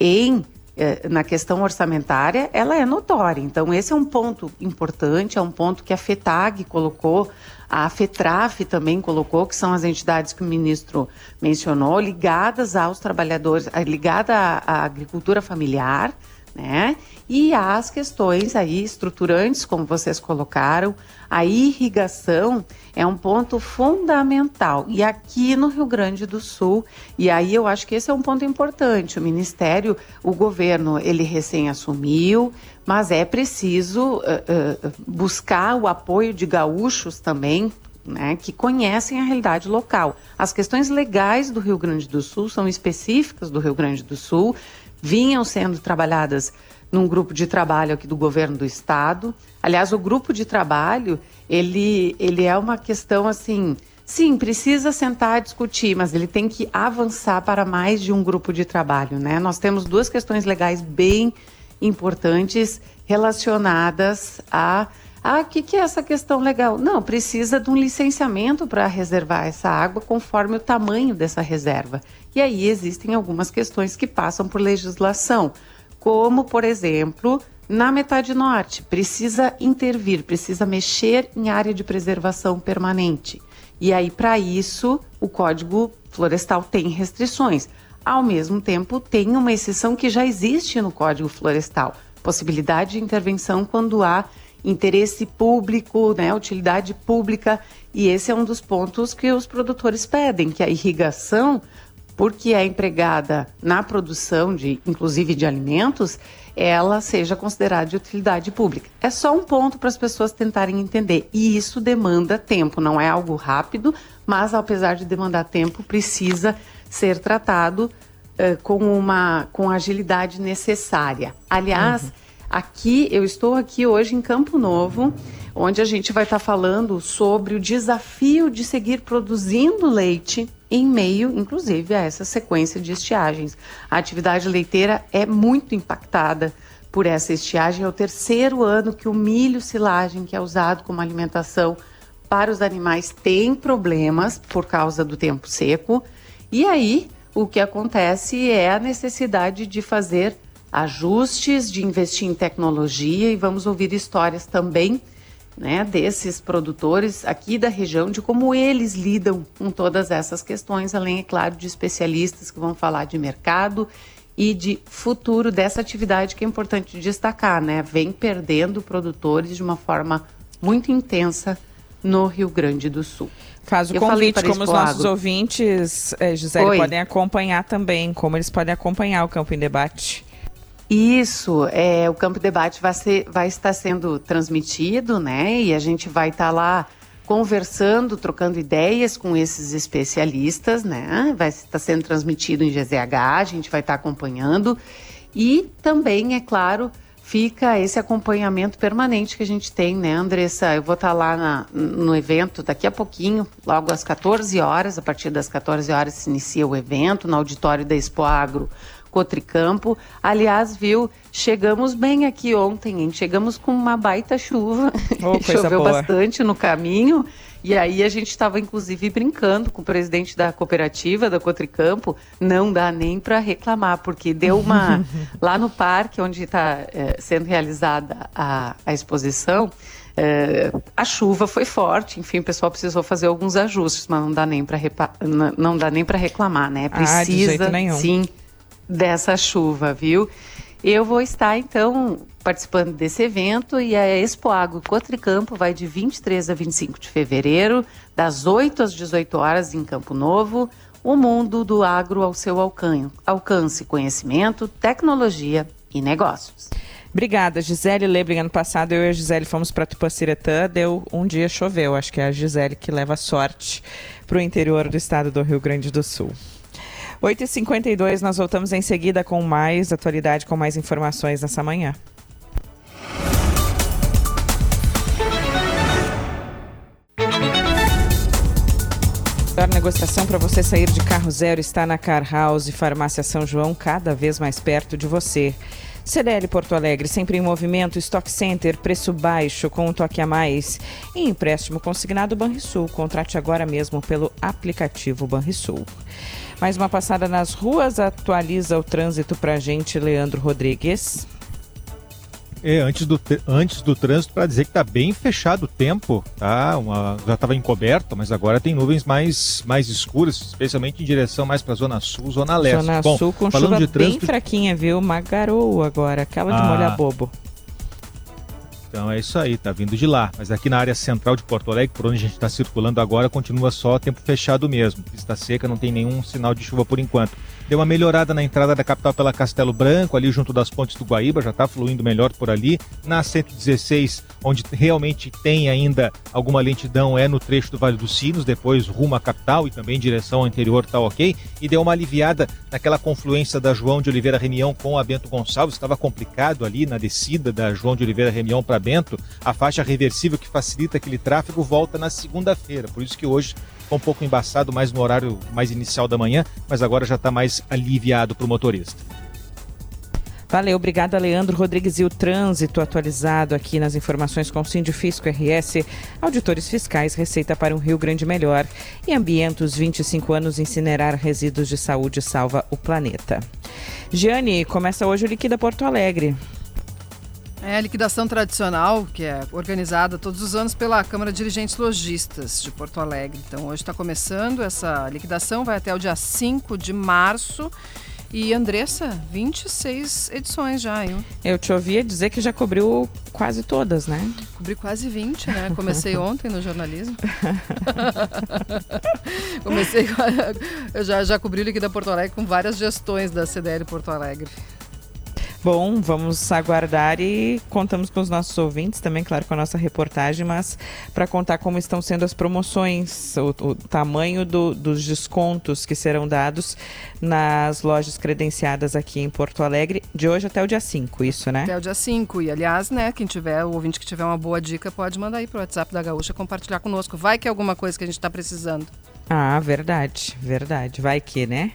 em eh, na questão orçamentária, ela é notória. Então, esse é um ponto importante, é um ponto que a FETAG colocou, a FETRAF também colocou, que são as entidades que o ministro mencionou, ligadas aos trabalhadores, eh, ligada à, à agricultura familiar, né? E as questões aí estruturantes, como vocês colocaram, a irrigação é um ponto fundamental. E aqui no Rio Grande do Sul, e aí eu acho que esse é um ponto importante. O Ministério, o governo, ele recém assumiu, mas é preciso uh, uh, buscar o apoio de gaúchos também, né, que conhecem a realidade local. As questões legais do Rio Grande do Sul são específicas do Rio Grande do Sul, vinham sendo trabalhadas num grupo de trabalho aqui do governo do estado. Aliás, o grupo de trabalho, ele, ele é uma questão assim, sim, precisa sentar e discutir, mas ele tem que avançar para mais de um grupo de trabalho, né? Nós temos duas questões legais bem importantes relacionadas a ah, o que, que é essa questão legal? Não, precisa de um licenciamento para reservar essa água conforme o tamanho dessa reserva. E aí existem algumas questões que passam por legislação como, por exemplo, na metade norte, precisa intervir, precisa mexer em área de preservação permanente. E aí, para isso, o Código Florestal tem restrições. Ao mesmo tempo, tem uma exceção que já existe no Código Florestal: possibilidade de intervenção quando há interesse público, né, utilidade pública, e esse é um dos pontos que os produtores pedem, que a irrigação porque é empregada na produção de, inclusive de alimentos, ela seja considerada de utilidade pública. É só um ponto para as pessoas tentarem entender. E isso demanda tempo, não é algo rápido, mas apesar de demandar tempo, precisa ser tratado uh, com uma com a agilidade necessária. Aliás, uhum. Aqui eu estou aqui hoje em Campo Novo, onde a gente vai estar falando sobre o desafio de seguir produzindo leite em meio, inclusive, a essa sequência de estiagens. A atividade leiteira é muito impactada por essa estiagem. É o terceiro ano que o milho silagem, que é usado como alimentação para os animais, tem problemas por causa do tempo seco. E aí, o que acontece é a necessidade de fazer ajustes, de investir em tecnologia e vamos ouvir histórias também né, desses produtores aqui da região, de como eles lidam com todas essas questões, além, é claro, de especialistas que vão falar de mercado e de futuro dessa atividade que é importante destacar, né? Vem perdendo produtores de uma forma muito intensa no Rio Grande do Sul. Faz o Eu convite, como os nossos ouvintes, eh, Gisele, Oi. podem acompanhar também, como eles podem acompanhar o Campo em Debate. Isso, é, o Campo Debate vai, ser, vai estar sendo transmitido, né? E a gente vai estar lá conversando, trocando ideias com esses especialistas, né? Vai estar sendo transmitido em GZH, a gente vai estar acompanhando. E também, é claro, fica esse acompanhamento permanente que a gente tem, né, Andressa? Eu vou estar lá na, no evento daqui a pouquinho, logo às 14 horas, a partir das 14 horas se inicia o evento no auditório da Expo Agro Cotricampo. Aliás, viu, chegamos bem aqui ontem, hein? Chegamos com uma baita chuva. Oh, Choveu boa. bastante no caminho. E aí a gente estava inclusive brincando com o presidente da cooperativa da Cotricampo, não dá nem para reclamar, porque deu uma lá no parque onde está é, sendo realizada a, a exposição, é, a chuva foi forte, enfim, o pessoal precisou fazer alguns ajustes, mas não dá nem para não dá nem para reclamar, né? Precisa ah, sim dessa chuva, viu? Eu vou estar, então, participando desse evento e a Expo Agro Cotricampo vai de 23 a 25 de fevereiro, das 8 às 18 horas em Campo Novo, o mundo do agro ao seu alcance, conhecimento, tecnologia e negócios. Obrigada, Gisele Lebling. Ano passado eu e a Gisele fomos para Tupaciretã, deu um dia choveu. Acho que é a Gisele que leva sorte para o interior do estado do Rio Grande do Sul. 8h52, nós voltamos em seguida com mais atualidade, com mais informações nessa manhã. A negociação para você sair de carro zero está na Car House Farmácia São João, cada vez mais perto de você. CDL Porto Alegre, sempre em movimento, Stock Center, preço baixo, com um toque a mais. E empréstimo consignado Banrisul. Contrate agora mesmo pelo aplicativo Banrisul. Mais uma passada nas ruas atualiza o trânsito para a gente, Leandro Rodrigues. É, antes do, antes do trânsito, para dizer que está bem fechado o tempo, tá? Uma, já estava encoberto, mas agora tem nuvens mais, mais escuras, especialmente em direção mais para a Zona Sul, Zona Leste. Zona Bom, Sul com chuva de trânsito... bem fraquinha, viu? Uma garoa agora, aquela de ah, molhar bobo. Então é isso aí, tá vindo de lá. Mas aqui na área central de Porto Alegre, por onde a gente está circulando agora, continua só tempo fechado mesmo. Pista seca, não tem nenhum sinal de chuva por enquanto. Deu uma melhorada na entrada da capital pela Castelo Branco, ali junto das pontes do Guaíba, já está fluindo melhor por ali. Na 116, onde realmente tem ainda alguma lentidão, é no trecho do Vale dos Sinos, depois rumo à capital e também em direção ao interior, tá ok. E deu uma aliviada naquela confluência da João de Oliveira Remião com a Bento Gonçalves, estava complicado ali na descida da João de Oliveira Remião para Bento. A faixa reversível que facilita aquele tráfego volta na segunda-feira, por isso que hoje Ficou um pouco embaçado mais no horário mais inicial da manhã, mas agora já está mais aliviado para o motorista. Valeu, obrigada Leandro Rodrigues e o trânsito atualizado aqui nas informações com o Fisco RS, auditores fiscais, Receita para um Rio Grande Melhor e Ambientos 25 anos incinerar resíduos de saúde salva o planeta. Giane, começa hoje o Liquida Porto Alegre. É a liquidação tradicional, que é organizada todos os anos pela Câmara de Dirigentes Logistas de Porto Alegre. Então, hoje está começando essa liquidação, vai até o dia 5 de março. E Andressa, 26 edições já, hein? Eu te ouvia dizer que já cobriu quase todas, né? Cobri quase 20, né? Comecei ontem no jornalismo. Comecei. Eu já, já cobri o Liquida Porto Alegre com várias gestões da CDL Porto Alegre. Bom, vamos aguardar e contamos com os nossos ouvintes também, claro, com a nossa reportagem, mas para contar como estão sendo as promoções, o, o tamanho do, dos descontos que serão dados nas lojas credenciadas aqui em Porto Alegre, de hoje até o dia 5, isso, né? Até o dia 5. E, aliás, né, quem tiver, o ouvinte que tiver uma boa dica, pode mandar aí para o WhatsApp da Gaúcha compartilhar conosco. Vai que é alguma coisa que a gente está precisando. Ah, verdade, verdade. Vai que, né?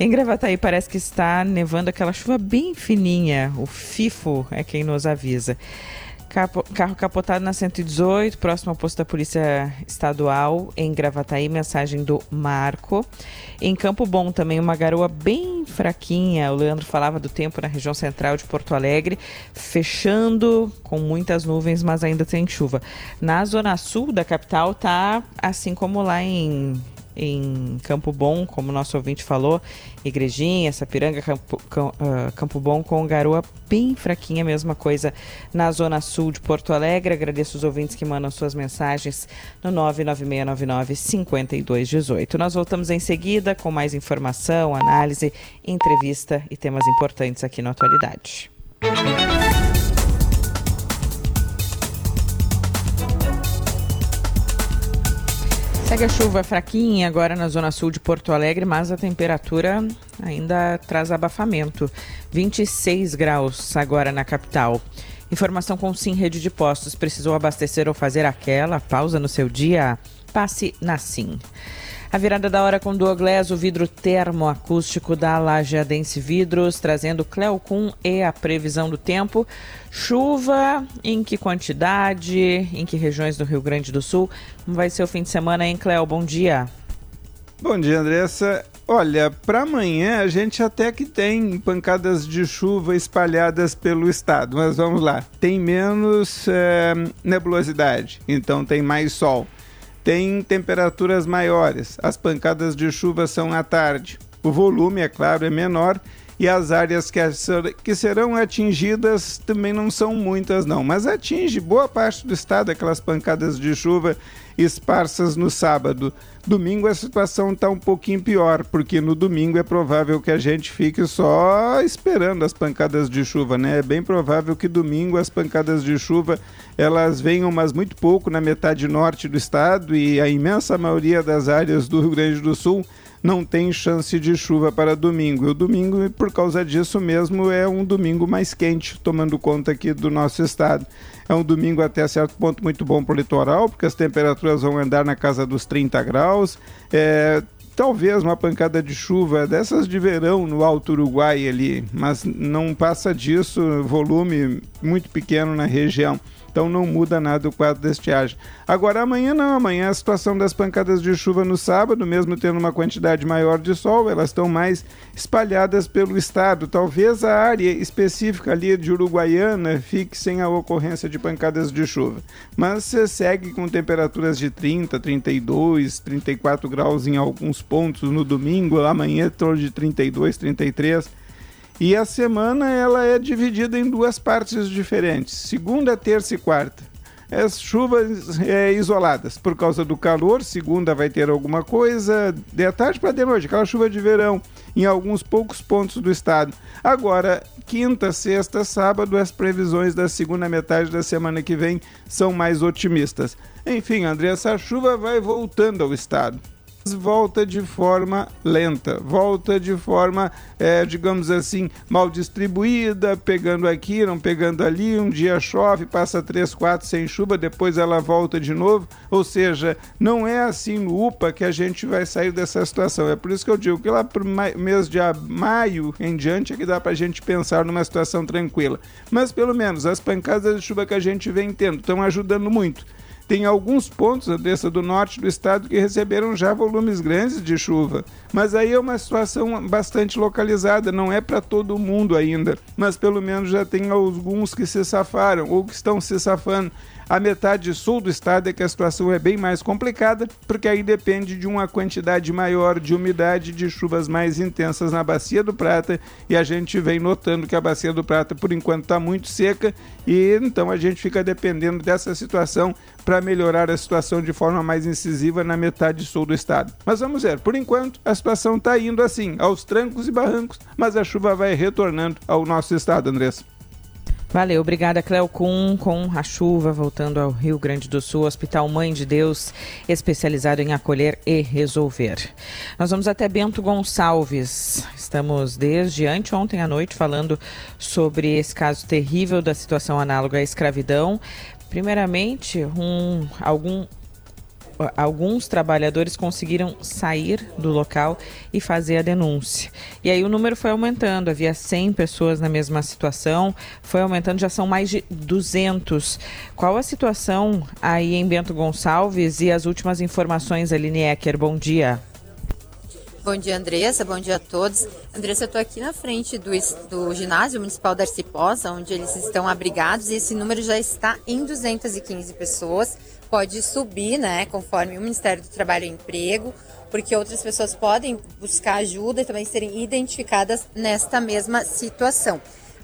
Em Gravataí parece que está nevando aquela chuva bem fininha. O FIFO é quem nos avisa. Carro capotado na 118, próximo ao posto da Polícia Estadual, em Gravataí, mensagem do Marco. Em Campo Bom também, uma garoa bem fraquinha. O Leandro falava do tempo na região central de Porto Alegre, fechando com muitas nuvens, mas ainda tem chuva. Na zona sul da capital tá assim como lá em em Campo Bom, como nosso ouvinte falou, Igrejinha, Sapiranga, Campo, uh, Campo Bom com garoa bem fraquinha, mesma coisa na zona sul de Porto Alegre. Agradeço os ouvintes que mandam suas mensagens no 996995218. Nós voltamos em seguida com mais informação, análise, entrevista e temas importantes aqui na atualidade. Segue a chuva fraquinha agora na zona sul de Porto Alegre, mas a temperatura ainda traz abafamento. 26 graus agora na capital. Informação com Sim Rede de Postos. Precisou abastecer ou fazer aquela pausa no seu dia? Passe na Sim. A virada da hora com Douglas, o vidro termoacústico da Lajeadense Vidros, trazendo Cleocum e a previsão do tempo. Chuva, em que quantidade, em que regiões do Rio Grande do Sul? Como vai ser o fim de semana, hein, Cleo? Bom dia. Bom dia, Andressa. Olha, para amanhã a gente até que tem pancadas de chuva espalhadas pelo estado, mas vamos lá. Tem menos é, nebulosidade, então tem mais sol tem temperaturas maiores. As pancadas de chuva são à tarde. O volume, é claro, é menor e as áreas que, que serão atingidas também não são muitas, não, mas atinge boa parte do estado aquelas pancadas de chuva esparsas no sábado. Domingo a situação está um pouquinho pior, porque no domingo é provável que a gente fique só esperando as pancadas de chuva, né? É bem provável que domingo as pancadas de chuva elas venham, mas muito pouco na metade norte do estado e a imensa maioria das áreas do Rio Grande do Sul não tem chance de chuva para domingo. E o domingo, por causa disso mesmo, é um domingo mais quente, tomando conta aqui do nosso estado. É um domingo até certo ponto muito bom para o litoral, porque as temperaturas vão andar na casa dos 30 graus. É, talvez uma pancada de chuva dessas de verão no Alto Uruguai ali, mas não passa disso, volume muito pequeno na região. Então não muda nada o quadro da estiagem. Agora amanhã não, amanhã a situação das pancadas de chuva no sábado, mesmo tendo uma quantidade maior de sol, elas estão mais espalhadas pelo estado. Talvez a área específica ali de Uruguaiana fique sem a ocorrência de pancadas de chuva. Mas você segue com temperaturas de 30, 32, 34 graus em alguns pontos no domingo, amanhã torno de 32, 33 e a semana ela é dividida em duas partes diferentes, segunda, terça e quarta. As chuvas é, isoladas por causa do calor, segunda vai ter alguma coisa, de tarde para de noite, aquela chuva de verão em alguns poucos pontos do estado. Agora, quinta, sexta, sábado, as previsões da segunda metade da semana que vem são mais otimistas. Enfim, André, essa chuva vai voltando ao estado volta de forma lenta, volta de forma, é, digamos assim, mal distribuída, pegando aqui, não pegando ali. Um dia chove, passa três, quatro sem chuva, depois ela volta de novo. Ou seja, não é assim no UPA que a gente vai sair dessa situação. É por isso que eu digo que lá para o mês de maio em diante é que dá para a gente pensar numa situação tranquila. Mas pelo menos as pancadas de chuva que a gente vem tendo estão ajudando muito. Tem alguns pontos dessa do norte do estado que receberam já volumes grandes de chuva, mas aí é uma situação bastante localizada, não é para todo mundo ainda, mas pelo menos já tem alguns que se safaram ou que estão se safando. A metade sul do estado é que a situação é bem mais complicada, porque aí depende de uma quantidade maior de umidade de chuvas mais intensas na Bacia do Prata, e a gente vem notando que a Bacia do Prata por enquanto está muito seca, e então a gente fica dependendo dessa situação para melhorar a situação de forma mais incisiva na metade sul do estado. Mas vamos ver, por enquanto a situação está indo assim, aos trancos e barrancos, mas a chuva vai retornando ao nosso estado, Andressa. Valeu, obrigada Cleocum, com a chuva voltando ao Rio Grande do Sul, Hospital Mãe de Deus, especializado em acolher e resolver. Nós vamos até Bento Gonçalves. Estamos desde anteontem à noite falando sobre esse caso terrível da situação análoga à escravidão. Primeiramente, um, algum alguns trabalhadores conseguiram sair do local e fazer a denúncia. E aí o número foi aumentando, havia 100 pessoas na mesma situação, foi aumentando, já são mais de 200. Qual a situação aí em Bento Gonçalves e as últimas informações, Aline Ecker? Bom dia. Bom dia, Andressa. Bom dia a todos. Andressa, eu estou aqui na frente do, do ginásio municipal da Arciposa, onde eles estão abrigados, e esse número já está em 215 pessoas. Pode subir, né, conforme o Ministério do Trabalho e Emprego, porque outras pessoas podem buscar ajuda e também serem identificadas nesta mesma situação.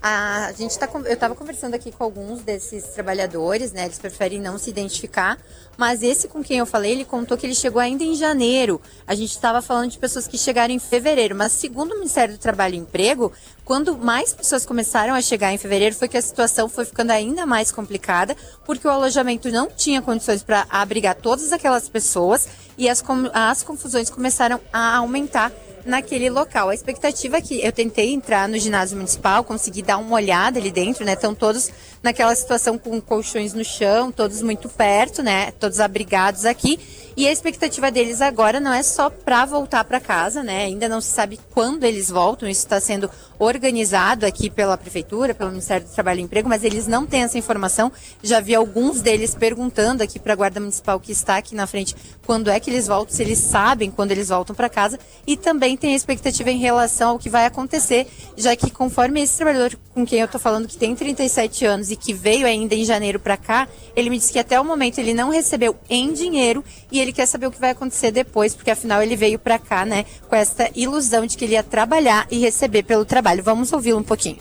A gente tá, eu estava conversando aqui com alguns desses trabalhadores, né? Eles preferem não se identificar, mas esse com quem eu falei, ele contou que ele chegou ainda em janeiro. A gente estava falando de pessoas que chegaram em fevereiro, mas segundo o Ministério do Trabalho e Emprego, quando mais pessoas começaram a chegar em fevereiro, foi que a situação foi ficando ainda mais complicada, porque o alojamento não tinha condições para abrigar todas aquelas pessoas e as, as confusões começaram a aumentar naquele local. A expectativa é que eu tentei entrar no ginásio municipal, consegui dar uma olhada ali dentro, né? Estão todos naquela situação com colchões no chão, todos muito perto, né? Todos abrigados aqui. E a expectativa deles agora não é só para voltar para casa, né? Ainda não se sabe quando eles voltam. Isso está sendo organizado aqui pela prefeitura, pelo Ministério do Trabalho e Emprego, mas eles não têm essa informação. Já vi alguns deles perguntando aqui para a Guarda Municipal que está aqui na frente quando é que eles voltam, se eles sabem quando eles voltam para casa. E também tem a expectativa em relação ao que vai acontecer, já que conforme esse trabalhador com quem eu estou falando, que tem 37 anos e que veio ainda em janeiro para cá, ele me disse que até o momento ele não recebeu em dinheiro e ele quer saber o que vai acontecer depois, porque afinal ele veio para cá, né, com essa ilusão de que ele ia trabalhar e receber pelo trabalho. Vamos ouvi-lo um pouquinho.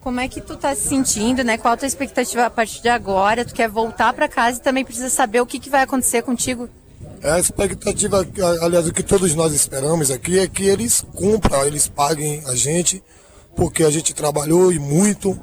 Como é que tu tá se sentindo, né? Qual a tua expectativa a partir de agora? Tu quer voltar para casa e também precisa saber o que, que vai acontecer contigo? A expectativa, aliás, o que todos nós esperamos aqui é que eles cumpram, eles paguem a gente, porque a gente trabalhou e muito.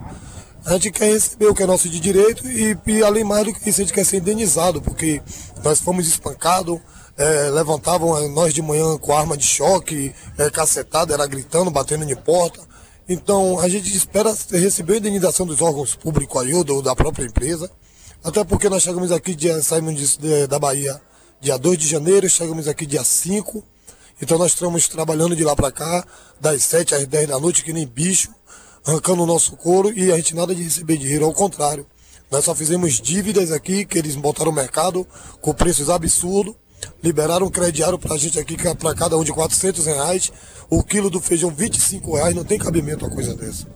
A gente quer receber o que é nosso de direito e, e além mais do que isso, a gente quer ser indenizado, porque nós fomos espancados, é, levantavam é, nós de manhã com arma de choque, é, cacetada, era gritando, batendo em porta. Então a gente espera receber a indenização dos órgãos públicos aí, ou da própria empresa. Até porque nós chegamos aqui, dia, saímos de, de, da Bahia dia 2 de janeiro, chegamos aqui dia 5. Então nós estamos trabalhando de lá para cá, das 7 às 10 da noite, que nem bicho, arrancando o nosso couro e a gente nada de receber dinheiro, ao contrário. Nós só fizemos dívidas aqui, que eles botaram o mercado com preços absurdos liberaram um crediário para a gente aqui, é para cada um de 400 reais, o quilo do feijão 25 reais, não tem cabimento uma coisa dessa.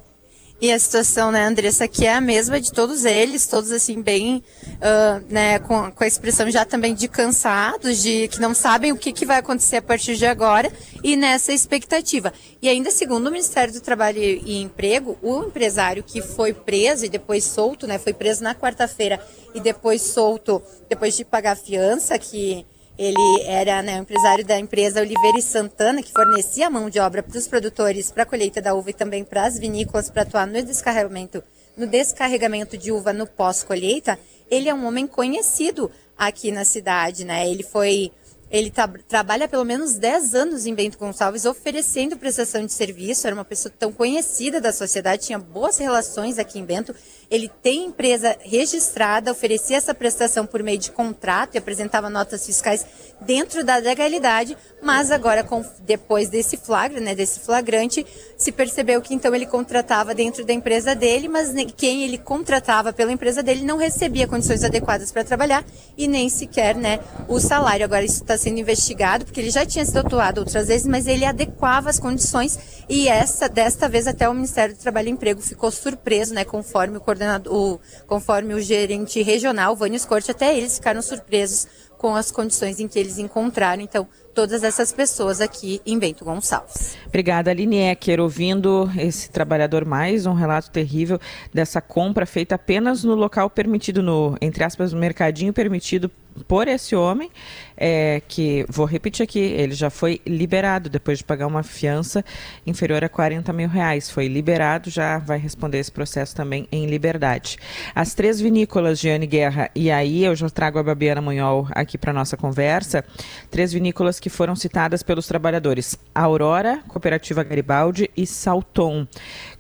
E a situação, né, Andressa, que é a mesma de todos eles, todos assim, bem, uh, né, com, com a expressão já também de cansados, de que não sabem o que, que vai acontecer a partir de agora e nessa expectativa. E ainda segundo o Ministério do Trabalho e Emprego, o empresário que foi preso e depois solto, né, foi preso na quarta-feira e depois solto, depois de pagar fiança, que ele era né, empresário da empresa Oliveira e Santana, que fornecia mão de obra para os produtores para a colheita da uva e também para as vinícolas para atuar no descarregamento, no descarregamento de uva no pós-colheita. Ele é um homem conhecido aqui na cidade, né? Ele foi ele trabalha pelo menos 10 anos em Bento Gonçalves oferecendo prestação de serviço, era uma pessoa tão conhecida da sociedade, tinha boas relações aqui em Bento. Ele tem empresa registrada, oferecia essa prestação por meio de contrato e apresentava notas fiscais dentro da legalidade, mas agora, com, depois desse flagra, né, desse flagrante, se percebeu que então ele contratava dentro da empresa dele, mas quem ele contratava pela empresa dele não recebia condições adequadas para trabalhar e nem sequer né, o salário. Agora, isso está sendo investigado, porque ele já tinha sido atuado outras vezes, mas ele adequava as condições e essa, desta vez, até o Ministério do Trabalho e Emprego ficou surpreso, né, conforme o coordenador, o, conforme o gerente regional, Vânia Corte, até eles ficaram surpresos com as condições em que eles encontraram. Então, todas essas pessoas aqui em Bento Gonçalves. Obrigada, Aline Ecker. Ouvindo esse trabalhador mais, um relato terrível dessa compra feita apenas no local permitido, no, entre aspas, no mercadinho permitido por esse homem, é, que, vou repetir aqui, ele já foi liberado depois de pagar uma fiança inferior a 40 mil reais. Foi liberado, já vai responder esse processo também em liberdade. As três vinícolas, Giane Guerra, e aí eu já trago a Babiana Munhol aqui para nossa conversa, três vinícolas que foram citadas pelos trabalhadores: Aurora, Cooperativa Garibaldi e Salton.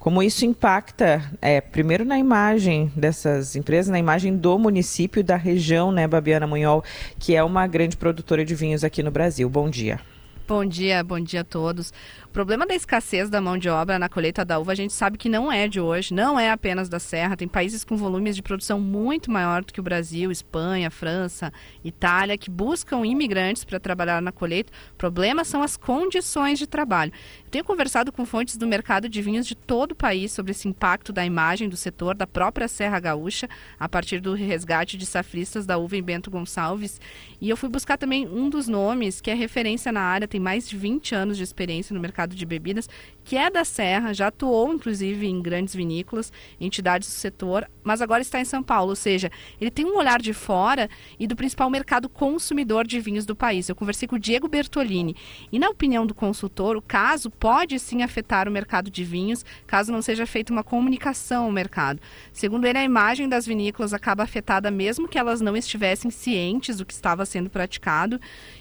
Como isso impacta, é, primeiro na imagem dessas empresas, na imagem do município, da região, né, Babiana Munhol? Que é uma grande produtora de vinhos aqui no Brasil. Bom dia. Bom dia, bom dia a todos problema da escassez da mão de obra na colheita da uva, a gente sabe que não é de hoje, não é apenas da Serra. Tem países com volumes de produção muito maior do que o Brasil, Espanha, França, Itália, que buscam imigrantes para trabalhar na colheita. O problema são as condições de trabalho. Eu tenho conversado com fontes do mercado de vinhos de todo o país sobre esse impacto da imagem do setor da própria Serra Gaúcha, a partir do resgate de safristas da uva em Bento Gonçalves. E eu fui buscar também um dos nomes que é referência na área, tem mais de 20 anos de experiência no mercado mercado de bebidas, que é da Serra, já atuou inclusive em grandes vinícolas, entidades do setor, mas agora está em São Paulo, ou seja, ele tem um olhar de fora e do principal mercado consumidor de vinhos do país. Eu conversei com o Diego Bertolini e, na opinião do consultor, o caso pode sim afetar o mercado de vinhos, caso não seja feita uma comunicação ao mercado. Segundo ele, a imagem das vinícolas acaba afetada mesmo que elas não estivessem cientes do que estava sendo praticado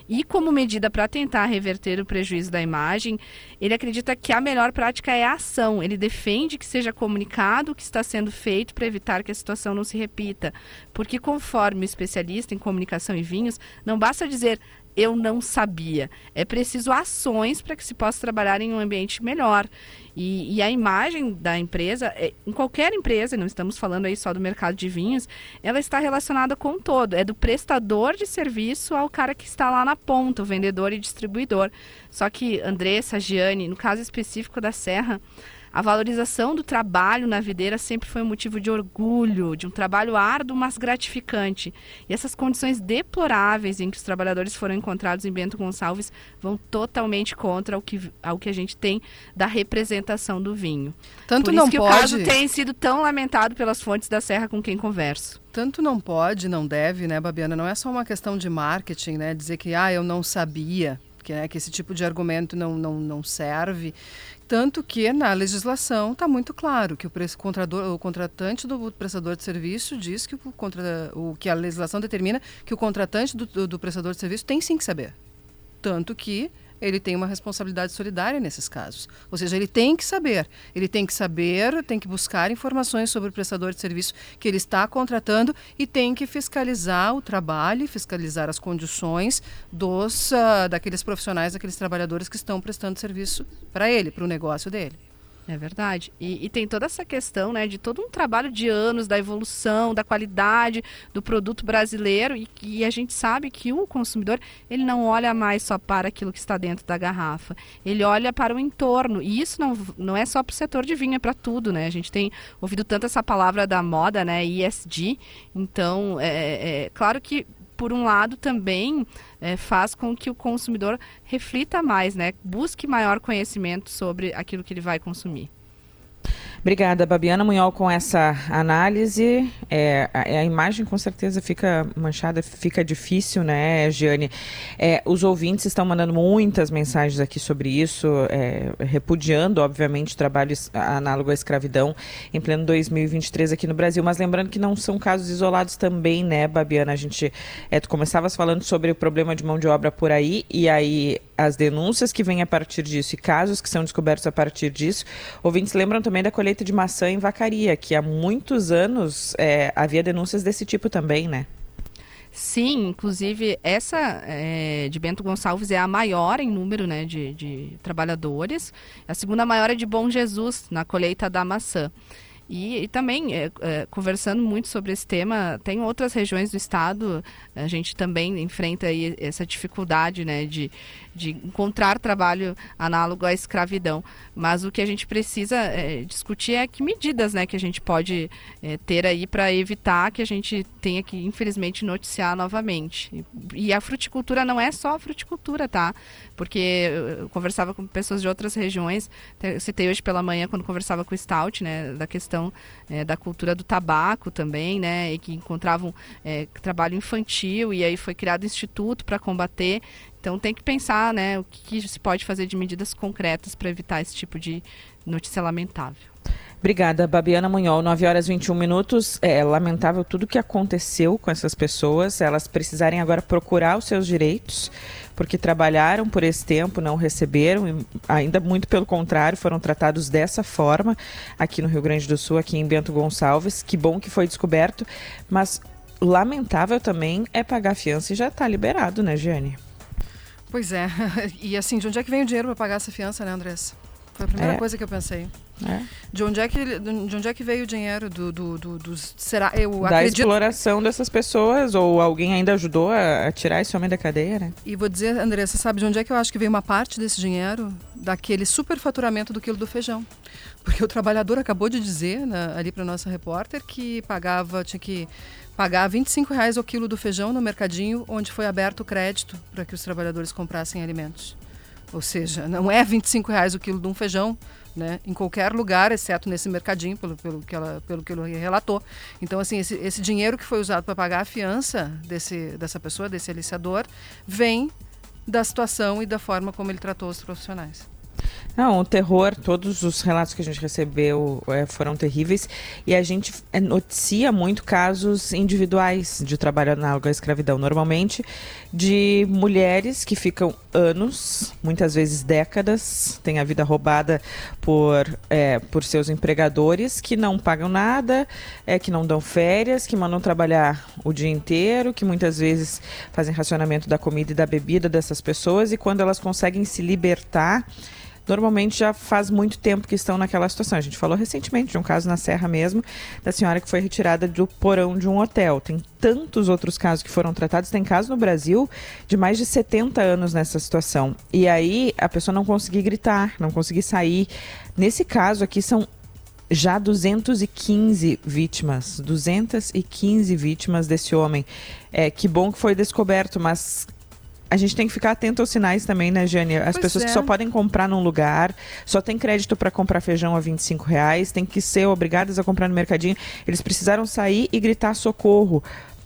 e como medida para tentar reverter o prejuízo da imagem, ele acredita que a melhor prática é a ação. Ele defende que seja comunicado o que está sendo feito para evitar que a situação não se repita. Porque, conforme o especialista em comunicação e vinhos, não basta dizer eu não sabia. É preciso ações para que se possa trabalhar em um ambiente melhor. E, e, a imagem da empresa, é, em qualquer empresa, não estamos falando aí só do mercado de vinhos, ela está relacionada com todo. É do prestador de serviço ao cara que está lá na ponta, o vendedor e distribuidor. Só que Andressa, Giane, no caso específico da Serra, a valorização do trabalho na videira sempre foi um motivo de orgulho, de um trabalho árduo, mas gratificante. E essas condições deploráveis em que os trabalhadores foram encontrados em Bento Gonçalves vão totalmente contra o que, ao que a gente tem da representação do vinho. Tanto Por não que pode... o caso tem sido tão lamentado pelas fontes da Serra com quem converso. Tanto não pode, não deve, né, Babiana? Não é só uma questão de marketing, né? Dizer que, ah, eu não sabia que, né, que esse tipo de argumento não, não, não serve. Tanto que na legislação está muito claro que o, o contratante do prestador de serviço diz que o, contra, o que a legislação determina que o contratante do, do, do prestador de serviço tem sim que saber. Tanto que ele tem uma responsabilidade solidária nesses casos. Ou seja, ele tem que saber, ele tem que saber, tem que buscar informações sobre o prestador de serviço que ele está contratando e tem que fiscalizar o trabalho, fiscalizar as condições dos uh, daqueles profissionais, daqueles trabalhadores que estão prestando serviço para ele, para o negócio dele. É verdade. E, e, tem toda essa questão né, de todo um trabalho de anos da evolução, da qualidade do produto brasileiro e, e a gente sabe que o consumidor ele não olha mais só para aquilo que está dentro da garrafa. Ele olha para o entorno. E isso não, não é só para o setor de vinho, é para tudo. Né? A gente tem ouvido tanto essa palavra da moda, né, ESG. Então, é, é, é claro que por um lado, também é, faz com que o consumidor reflita mais, né? Busque maior conhecimento sobre aquilo que ele vai consumir. Obrigada, Babiana Munhol, com essa análise. É, a, a, imagem com certeza fica manchada, fica difícil, né, Giane? É, os ouvintes estão mandando muitas mensagens aqui sobre isso, é, repudiando, obviamente, trabalho análogo à escravidão em pleno 2023 aqui no Brasil. Mas lembrando que não são casos isolados também, né, Babiana? A gente, é, tu começavas falando sobre o problema de mão de obra por aí, e aí as denúncias que vêm a partir disso e casos que são descobertos a partir disso. Ouvintes lembram também da colheita colheita de maçã em Vacaria, que há muitos anos é, havia denúncias desse tipo também, né? Sim, inclusive essa é, de Bento Gonçalves é a maior em número né, de, de trabalhadores. A segunda maior é de Bom Jesus, na colheita da maçã. E, e também, é, é, conversando muito sobre esse tema, tem outras regiões do estado, a gente também enfrenta aí essa dificuldade né, de, de encontrar trabalho análogo à escravidão. Mas o que a gente precisa é, discutir é que medidas né, que a gente pode é, ter aí para evitar que a gente tenha que, infelizmente, noticiar novamente. E a fruticultura não é só a fruticultura, tá? Porque eu conversava com pessoas de outras regiões, citei hoje pela manhã quando conversava com o Stout, né, da questão é, da cultura do tabaco também, né, e que encontravam é, trabalho infantil e aí foi criado instituto para combater. Então tem que pensar, né, o que, que se pode fazer de medidas concretas para evitar esse tipo de notícia lamentável. Obrigada, Babiana Munhol. 9 horas e 21 minutos. É lamentável tudo o que aconteceu com essas pessoas. Elas precisarem agora procurar os seus direitos, porque trabalharam por esse tempo, não receberam, e ainda muito pelo contrário, foram tratados dessa forma aqui no Rio Grande do Sul, aqui em Bento Gonçalves. Que bom que foi descoberto, mas lamentável também é pagar fiança e já está liberado, né, Giane? Pois é. E assim, de onde é que vem o dinheiro para pagar essa fiança, né, Andressa? Foi a primeira é. coisa que eu pensei. É. De, onde é que, de onde é que veio o dinheiro do, do, do, do será eu da acredito... exploração dessas pessoas ou alguém ainda ajudou a, a, tirar esse homem da cadeia, né? E vou dizer, Andressa, sabe de onde é que eu acho que veio uma parte desse dinheiro? Daquele superfaturamento do quilo do feijão. Porque o trabalhador acabou de dizer ali para nossa repórter que pagava, tinha que pagar 25 reais o quilo do feijão no mercadinho onde foi aberto o crédito para que os trabalhadores comprassem alimentos. Ou seja, não é 25 reais o quilo de um feijão, né, em qualquer lugar, exceto nesse mercadinho, pelo, pelo, que, ela, pelo que ele relatou. Então, assim, esse, esse dinheiro que foi usado para pagar a fiança desse, dessa pessoa, desse aliciador, vem da situação e da forma como ele tratou os profissionais. Não, o terror, todos os relatos que a gente recebeu é, foram terríveis. E a gente é, noticia muito casos individuais de trabalho análogo à escravidão, normalmente de mulheres que ficam anos, muitas vezes décadas, têm a vida roubada por, é, por seus empregadores que não pagam nada, é, que não dão férias, que mandam trabalhar o dia inteiro, que muitas vezes fazem racionamento da comida e da bebida dessas pessoas e quando elas conseguem se libertar normalmente já faz muito tempo que estão naquela situação. A gente falou recentemente de um caso na Serra mesmo, da senhora que foi retirada do porão de um hotel. Tem tantos outros casos que foram tratados. Tem caso no Brasil de mais de 70 anos nessa situação. E aí a pessoa não conseguir gritar, não conseguir sair. Nesse caso aqui são já 215 vítimas, 215 vítimas desse homem. É, que bom que foi descoberto, mas a gente tem que ficar atento aos sinais também, né, Jane? As pois pessoas é. que só podem comprar num lugar, só tem crédito para comprar feijão a 25 reais, tem que ser obrigadas a comprar no mercadinho. Eles precisaram sair e gritar socorro.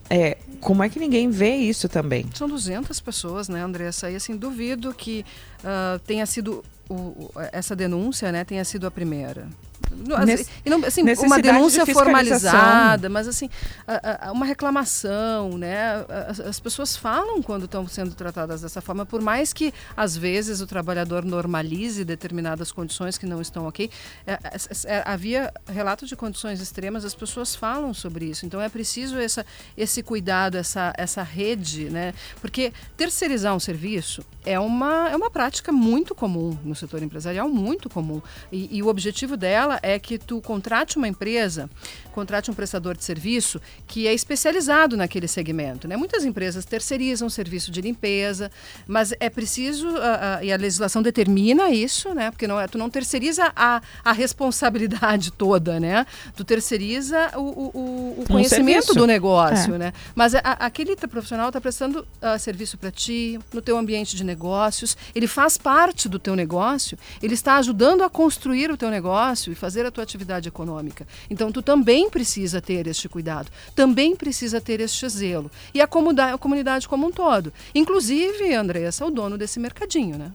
É, como é que ninguém vê isso também? São 200 pessoas, né, Andressa? E assim, duvido que uh, tenha sido o, essa denúncia, né, tenha sido a primeira. Nesse, não, assim, uma denúncia de formalizada, mas assim, a, a, uma reclamação, né? As, as, pessoas falam quando estão sendo tratadas dessa forma, por mais que às vezes o trabalhador normalize determinadas condições que não estão ok. É, é, é, havia relatos de condições extremas, as pessoas falam sobre isso. Então é preciso essa, esse cuidado, essa, essa rede, né? Porque terceirizar um serviço é uma, é uma prática muito comum no setor empresarial, muito comum. E, e o objetivo dela é que tu contrate uma empresa, contrate um prestador de serviço que é especializado naquele segmento. Né? Muitas empresas terceirizam serviço de limpeza, mas é preciso, uh, uh, e a legislação determina isso, né? porque não, é, tu não terceiriza a, a responsabilidade toda, né? tu terceiriza o, o, o conhecimento um do negócio. É. Né? Mas a, aquele profissional está prestando uh, serviço para ti, no teu ambiente de negócios, ele faz parte do teu negócio, ele está ajudando a construir o teu negócio fazer a tua atividade econômica. Então, tu também precisa ter este cuidado, também precisa ter este zelo. E a comunidade, a comunidade como um todo. Inclusive, Andressa, o dono desse mercadinho, né?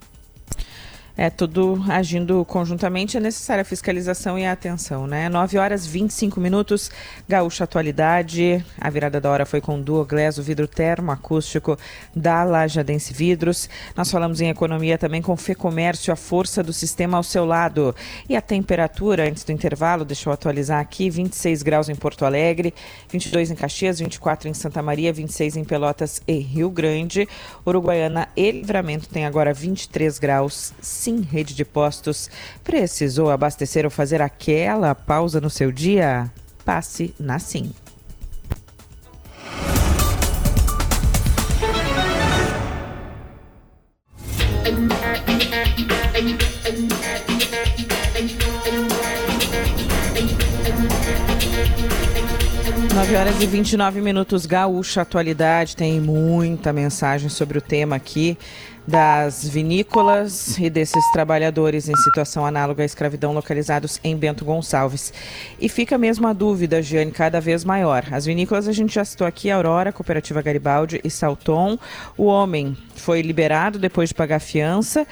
É, tudo agindo conjuntamente, é necessária a fiscalização e a atenção, né? 9 horas 25 minutos, Gaúcha Atualidade. A virada da hora foi com Duoglass, o vidro termoacústico da Lajadense Vidros. Nós falamos em economia também com Fê Comércio, a força do sistema ao seu lado. E a temperatura, antes do intervalo, deixa eu atualizar aqui: 26 graus em Porto Alegre, 22 em Caxias, 24 em Santa Maria, 26 em Pelotas e Rio Grande. Uruguaiana e Livramento tem agora 23 graus. Sim Rede de Postos. Precisou abastecer ou fazer aquela pausa no seu dia? Passe na Sim. Horas e 29 minutos, Gaúcha Atualidade. Tem muita mensagem sobre o tema aqui das vinícolas e desses trabalhadores em situação análoga à escravidão localizados em Bento Gonçalves. E fica mesmo a dúvida, Giane, cada vez maior. As vinícolas a gente já citou aqui, Aurora, Cooperativa Garibaldi e Salton. O homem foi liberado depois de pagar fiança.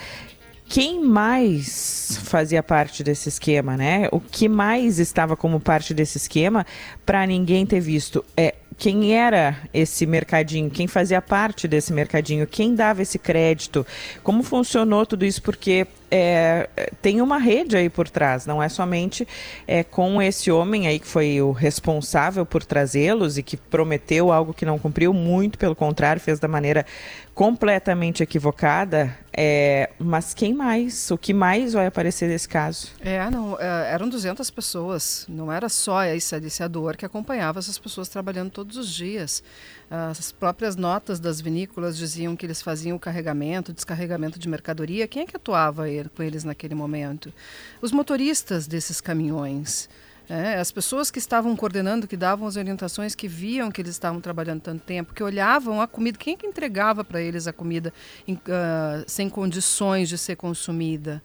Quem mais fazia parte desse esquema, né? O que mais estava como parte desse esquema para ninguém ter visto é quem era esse mercadinho, quem fazia parte desse mercadinho, quem dava esse crédito, como funcionou tudo isso, porque é, tem uma rede aí por trás, não é somente é, com esse homem aí que foi o responsável por trazê-los e que prometeu algo que não cumpriu, muito pelo contrário, fez da maneira completamente equivocada. É, mas quem mais? O que mais vai aparecer desse caso? É, não, é, eram 200 pessoas, não era só esse aliciador que acompanhava essas pessoas trabalhando todos os dias. As próprias notas das vinícolas diziam que eles faziam o carregamento, descarregamento de mercadoria. Quem é que atuava com eles naquele momento? Os motoristas desses caminhões. É, as pessoas que estavam coordenando, que davam as orientações, que viam que eles estavam trabalhando tanto tempo, que olhavam a comida, quem é que entregava para eles a comida em, uh, sem condições de ser consumida?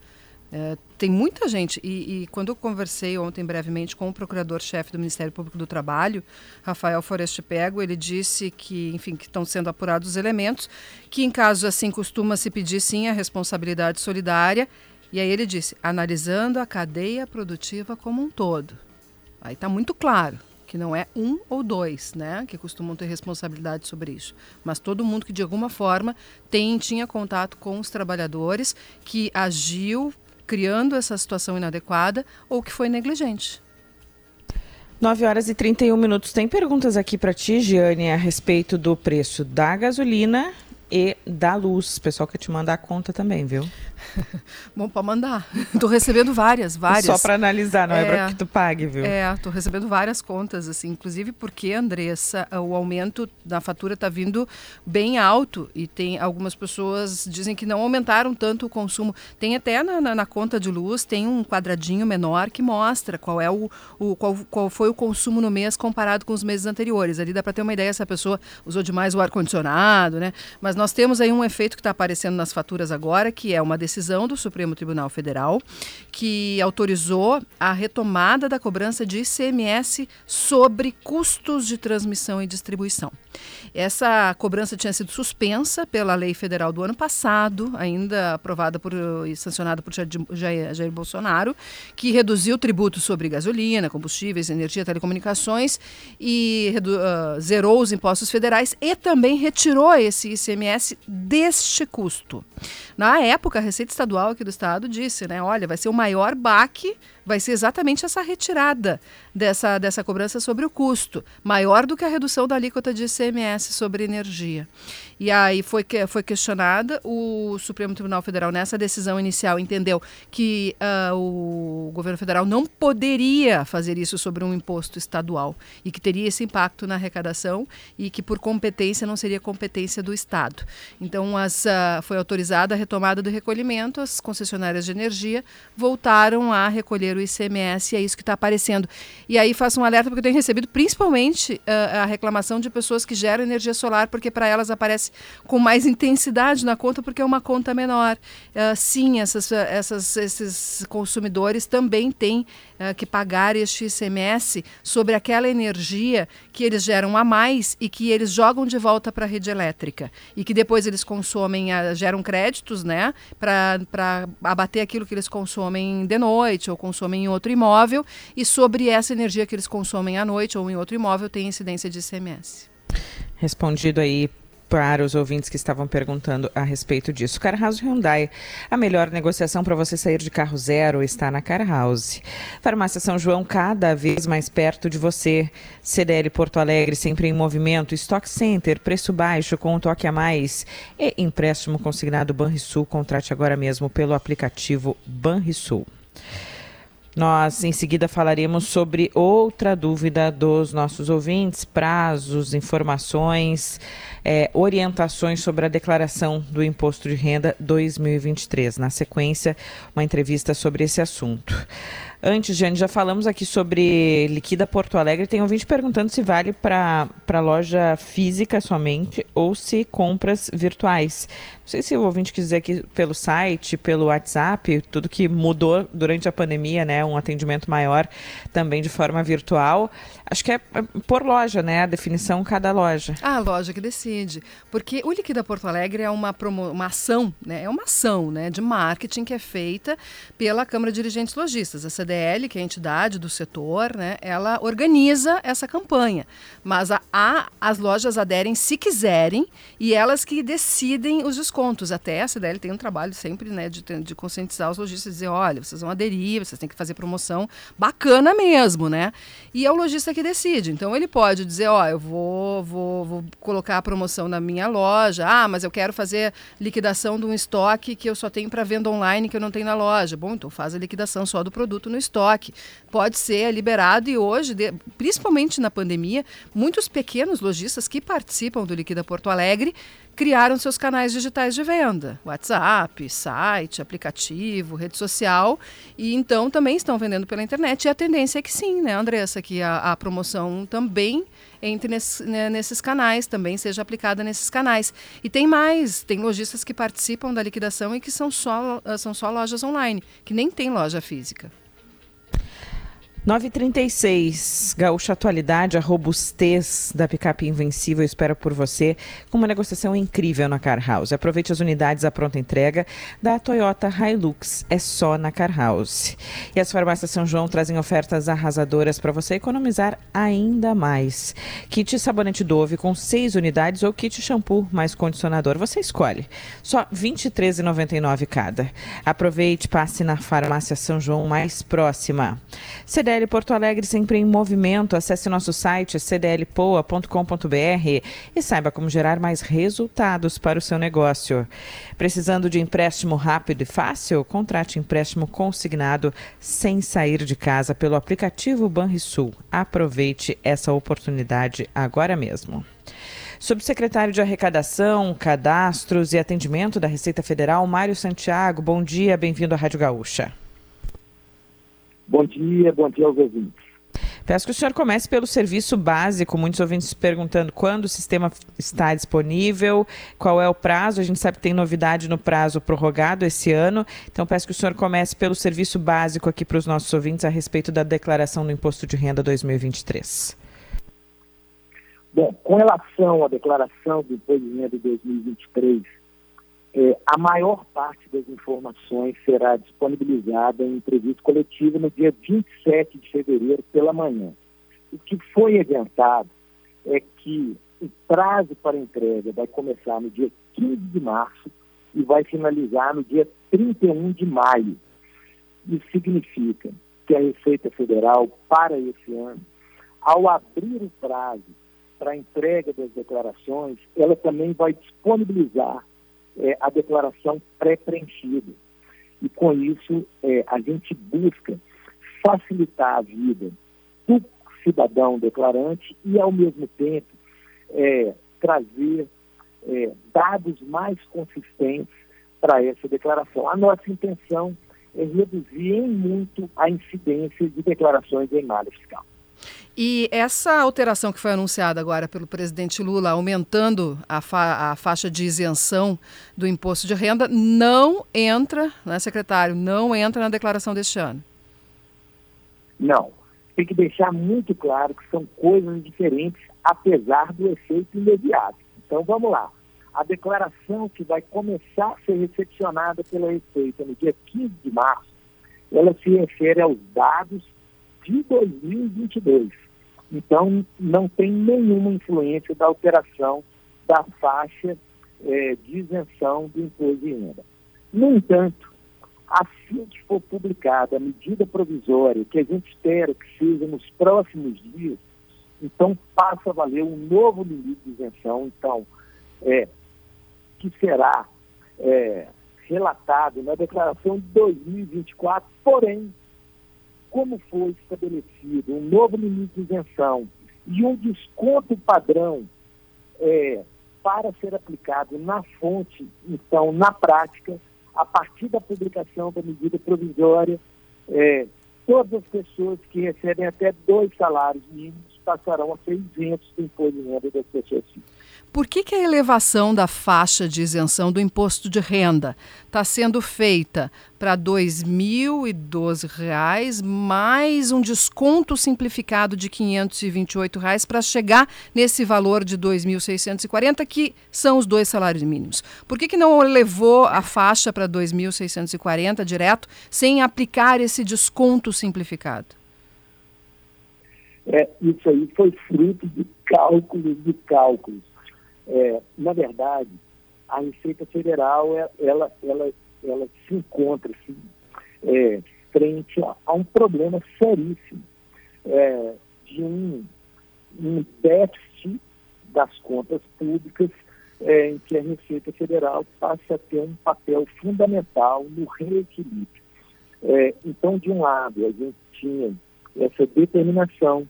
É, tem muita gente, e, e, quando eu conversei ontem brevemente com o procurador-chefe do Ministério Público do Trabalho, Rafael Foreste Pego, ele disse que, enfim, que estão sendo apurados os elementos, que em casos assim costuma se pedir sim a responsabilidade solidária, e aí ele disse, analisando a cadeia produtiva como um todo. Aí está muito claro que não é um ou dois, né, que costumam ter responsabilidade sobre isso, mas todo mundo que de alguma forma tem tinha contato com os trabalhadores, que agiu criando essa situação inadequada ou que foi negligente. 9 horas e 31 minutos. Tem perguntas aqui para ti, Giane, a respeito do preço da gasolina e da luz. O pessoal quer te mandar a conta também, viu? Bom, para mandar. Estou recebendo várias, várias. Só para analisar, não é, é para que tu pague, viu? É, estou recebendo várias contas, assim, inclusive porque, Andressa, o aumento da fatura está vindo bem alto e tem algumas pessoas dizem que não aumentaram tanto o consumo. Tem até na, na, na conta de luz, tem um quadradinho menor que mostra qual é o, o qual, qual foi o consumo no mês comparado com os meses anteriores. Ali dá para ter uma ideia se a pessoa usou demais o ar-condicionado, né? Mas nós temos aí um efeito que está aparecendo nas faturas agora, que é uma decisão do Supremo Tribunal Federal que autorizou a retomada da cobrança de ICMS sobre custos de transmissão e distribuição. Essa cobrança tinha sido suspensa pela lei federal do ano passado, ainda aprovada por, e sancionada por Jair, Jair Bolsonaro, que reduziu tributos sobre gasolina, combustíveis, energia, telecomunicações e uh, zerou os impostos federais e também retirou esse ICMS deste custo. Na época, a Receita Estadual aqui do Estado disse, né, olha, vai ser o maior baque vai ser exatamente essa retirada dessa, dessa cobrança sobre o custo, maior do que a redução da alíquota de ICMS sobre energia. E aí foi, foi questionada, o Supremo Tribunal Federal, nessa decisão inicial, entendeu que uh, o governo federal não poderia fazer isso sobre um imposto estadual e que teria esse impacto na arrecadação e que, por competência, não seria competência do Estado. Então, as, uh, foi autorizada a retomada do recolhimento, as concessionárias de energia voltaram a recolher o ICMS e é isso que está aparecendo. E aí faço um alerta porque eu tenho recebido principalmente uh, a reclamação de pessoas que geram energia solar porque para elas aparece com mais intensidade na conta porque é uma conta menor. Uh, sim, essas, essas, esses consumidores também têm uh, que pagar este ICMS sobre aquela energia que eles geram a mais e que eles jogam de volta para a rede elétrica e que depois eles consomem, geram créditos, né, para abater aquilo que eles consomem de noite ou consomem em outro imóvel e sobre essa energia que eles consomem à noite ou em outro imóvel tem incidência de ICMS. Respondido aí para os ouvintes que estavam perguntando a respeito disso. Car House Hyundai, a melhor negociação para você sair de carro zero está na Car House. Farmácia São João, cada vez mais perto de você. CDL Porto Alegre, sempre em movimento. Stock Center, preço baixo com um toque a mais. E empréstimo consignado Banrisul. Contrate agora mesmo pelo aplicativo Banrisul. Nós, em seguida, falaremos sobre outra dúvida dos nossos ouvintes: prazos, informações, é, orientações sobre a declaração do Imposto de Renda 2023. Na sequência, uma entrevista sobre esse assunto. Antes, Jane, já falamos aqui sobre Liquida Porto Alegre. Tem vídeo perguntando se vale para loja física somente ou se compras virtuais. Não sei se o ouvinte quiser aqui pelo site, pelo WhatsApp, tudo que mudou durante a pandemia, né? Um atendimento maior também de forma virtual. Acho que é, é por loja, né? A definição cada loja. A loja que decide. Porque o Liquida Porto Alegre é uma, promo, uma ação, né? É uma ação né? de marketing que é feita pela Câmara de Dirigentes Logistas. A CDL, que é a entidade do setor, né? Ela organiza essa campanha. Mas a, a, as lojas aderem se quiserem e elas que decidem os descontos. Até a CDL tem um trabalho sempre né, de, de conscientizar os lojistas, dizer, olha, vocês vão aderir, vocês têm que fazer promoção bacana mesmo, né? E é o lojista que decide. Então ele pode dizer, ó, eu vou, vou, vou colocar a promoção na minha loja, ah, mas eu quero fazer liquidação de um estoque que eu só tenho para venda online que eu não tenho na loja. Bom, então faz a liquidação só do produto no estoque. Pode ser liberado e hoje, principalmente na pandemia, muitos pequenos lojistas que participam do Liquida Porto Alegre criaram seus canais digitais de venda, WhatsApp, site, aplicativo, rede social, e então também estão vendendo pela internet. E a tendência é que sim, né, Andressa, que a, a promoção também entre nesse, né, nesses canais, também seja aplicada nesses canais. E tem mais, tem lojistas que participam da liquidação e que são só, são só lojas online, que nem tem loja física. 936, Gaúcha Atualidade, a robustez da picape invencível espera por você com uma negociação incrível na Car House. Aproveite as unidades à pronta entrega da Toyota Hilux, é só na Car House. E as farmácias São João trazem ofertas arrasadoras para você economizar ainda mais. Kit sabonete Dove com 6 unidades ou kit shampoo mais condicionador, você escolhe. Só R$ 23,99 cada. Aproveite, passe na farmácia São João mais próxima. CD CDL Porto Alegre sempre em movimento. Acesse nosso site cdlpoa.com.br e saiba como gerar mais resultados para o seu negócio. Precisando de empréstimo rápido e fácil? Contrate empréstimo consignado sem sair de casa pelo aplicativo Banrisul. Aproveite essa oportunidade agora mesmo. Subsecretário de Arrecadação, Cadastros e Atendimento da Receita Federal, Mário Santiago, bom dia, bem-vindo à Rádio Gaúcha. Bom dia, bom dia aos ouvintes. Peço que o senhor comece pelo serviço básico, muitos ouvintes perguntando quando o sistema está disponível, qual é o prazo. A gente sabe que tem novidade no prazo prorrogado esse ano, então peço que o senhor comece pelo serviço básico aqui para os nossos ouvintes a respeito da declaração do Imposto de Renda 2023. Bom, com relação à declaração do Imposto de Renda 2023, é, a maior parte das informações será disponibilizada em entrevista coletiva no dia 27 de fevereiro pela manhã. O que foi adiantado é que o prazo para entrega vai começar no dia 15 de março e vai finalizar no dia 31 de maio. Isso significa que a Receita Federal, para esse ano, ao abrir o prazo para entrega das declarações, ela também vai disponibilizar é, a declaração pré-preenchida. E com isso, é, a gente busca facilitar a vida do cidadão declarante e, ao mesmo tempo, é, trazer é, dados mais consistentes para essa declaração. A nossa intenção é reduzir em muito a incidência de declarações em malha fiscal. E essa alteração que foi anunciada agora pelo presidente Lula, aumentando a, fa a, faixa de isenção do imposto de renda, não entra, né, secretário, não entra na declaração deste ano. Não. Tem que deixar muito claro que são coisas diferentes, apesar do efeito imediato. Então vamos lá. A declaração que vai começar a ser recepcionada pela Receita no dia 15 de março, ela se refere aos dados de 2022. Então, não tem nenhuma influência da alteração da faixa é, de isenção do imposto de renda. No entanto, assim que for publicada a medida provisória, que a gente espera que seja nos próximos dias, então passa a valer um novo limite de isenção, então, é, que será é, relatado na declaração de 2024, porém como foi estabelecido um novo limite de isenção e um desconto padrão é, para ser aplicado na fonte, então, na prática, a partir da publicação da medida provisória, é, todas as pessoas que recebem até dois salários mínimos passarão a ser isentos do imposto de renda das pessoas físicas. Por que, que a elevação da faixa de isenção do imposto de renda está sendo feita para R$ 2.012 mais um desconto simplificado de 528 reais para chegar nesse valor de R$ 2.640, que são os dois salários mínimos? Por que, que não elevou a faixa para R$ 2.640 direto sem aplicar esse desconto simplificado? É, isso aí foi fruto de cálculos de cálculos é, na verdade, a Receita Federal é, ela, ela, ela se encontra assim, é, frente a, a, um problema seríssimo é, de um, um déficit das contas públicas é, em que a Receita Federal passa a ter um papel fundamental no reequilíbrio. É, então, de um lado, a gente tinha essa determinação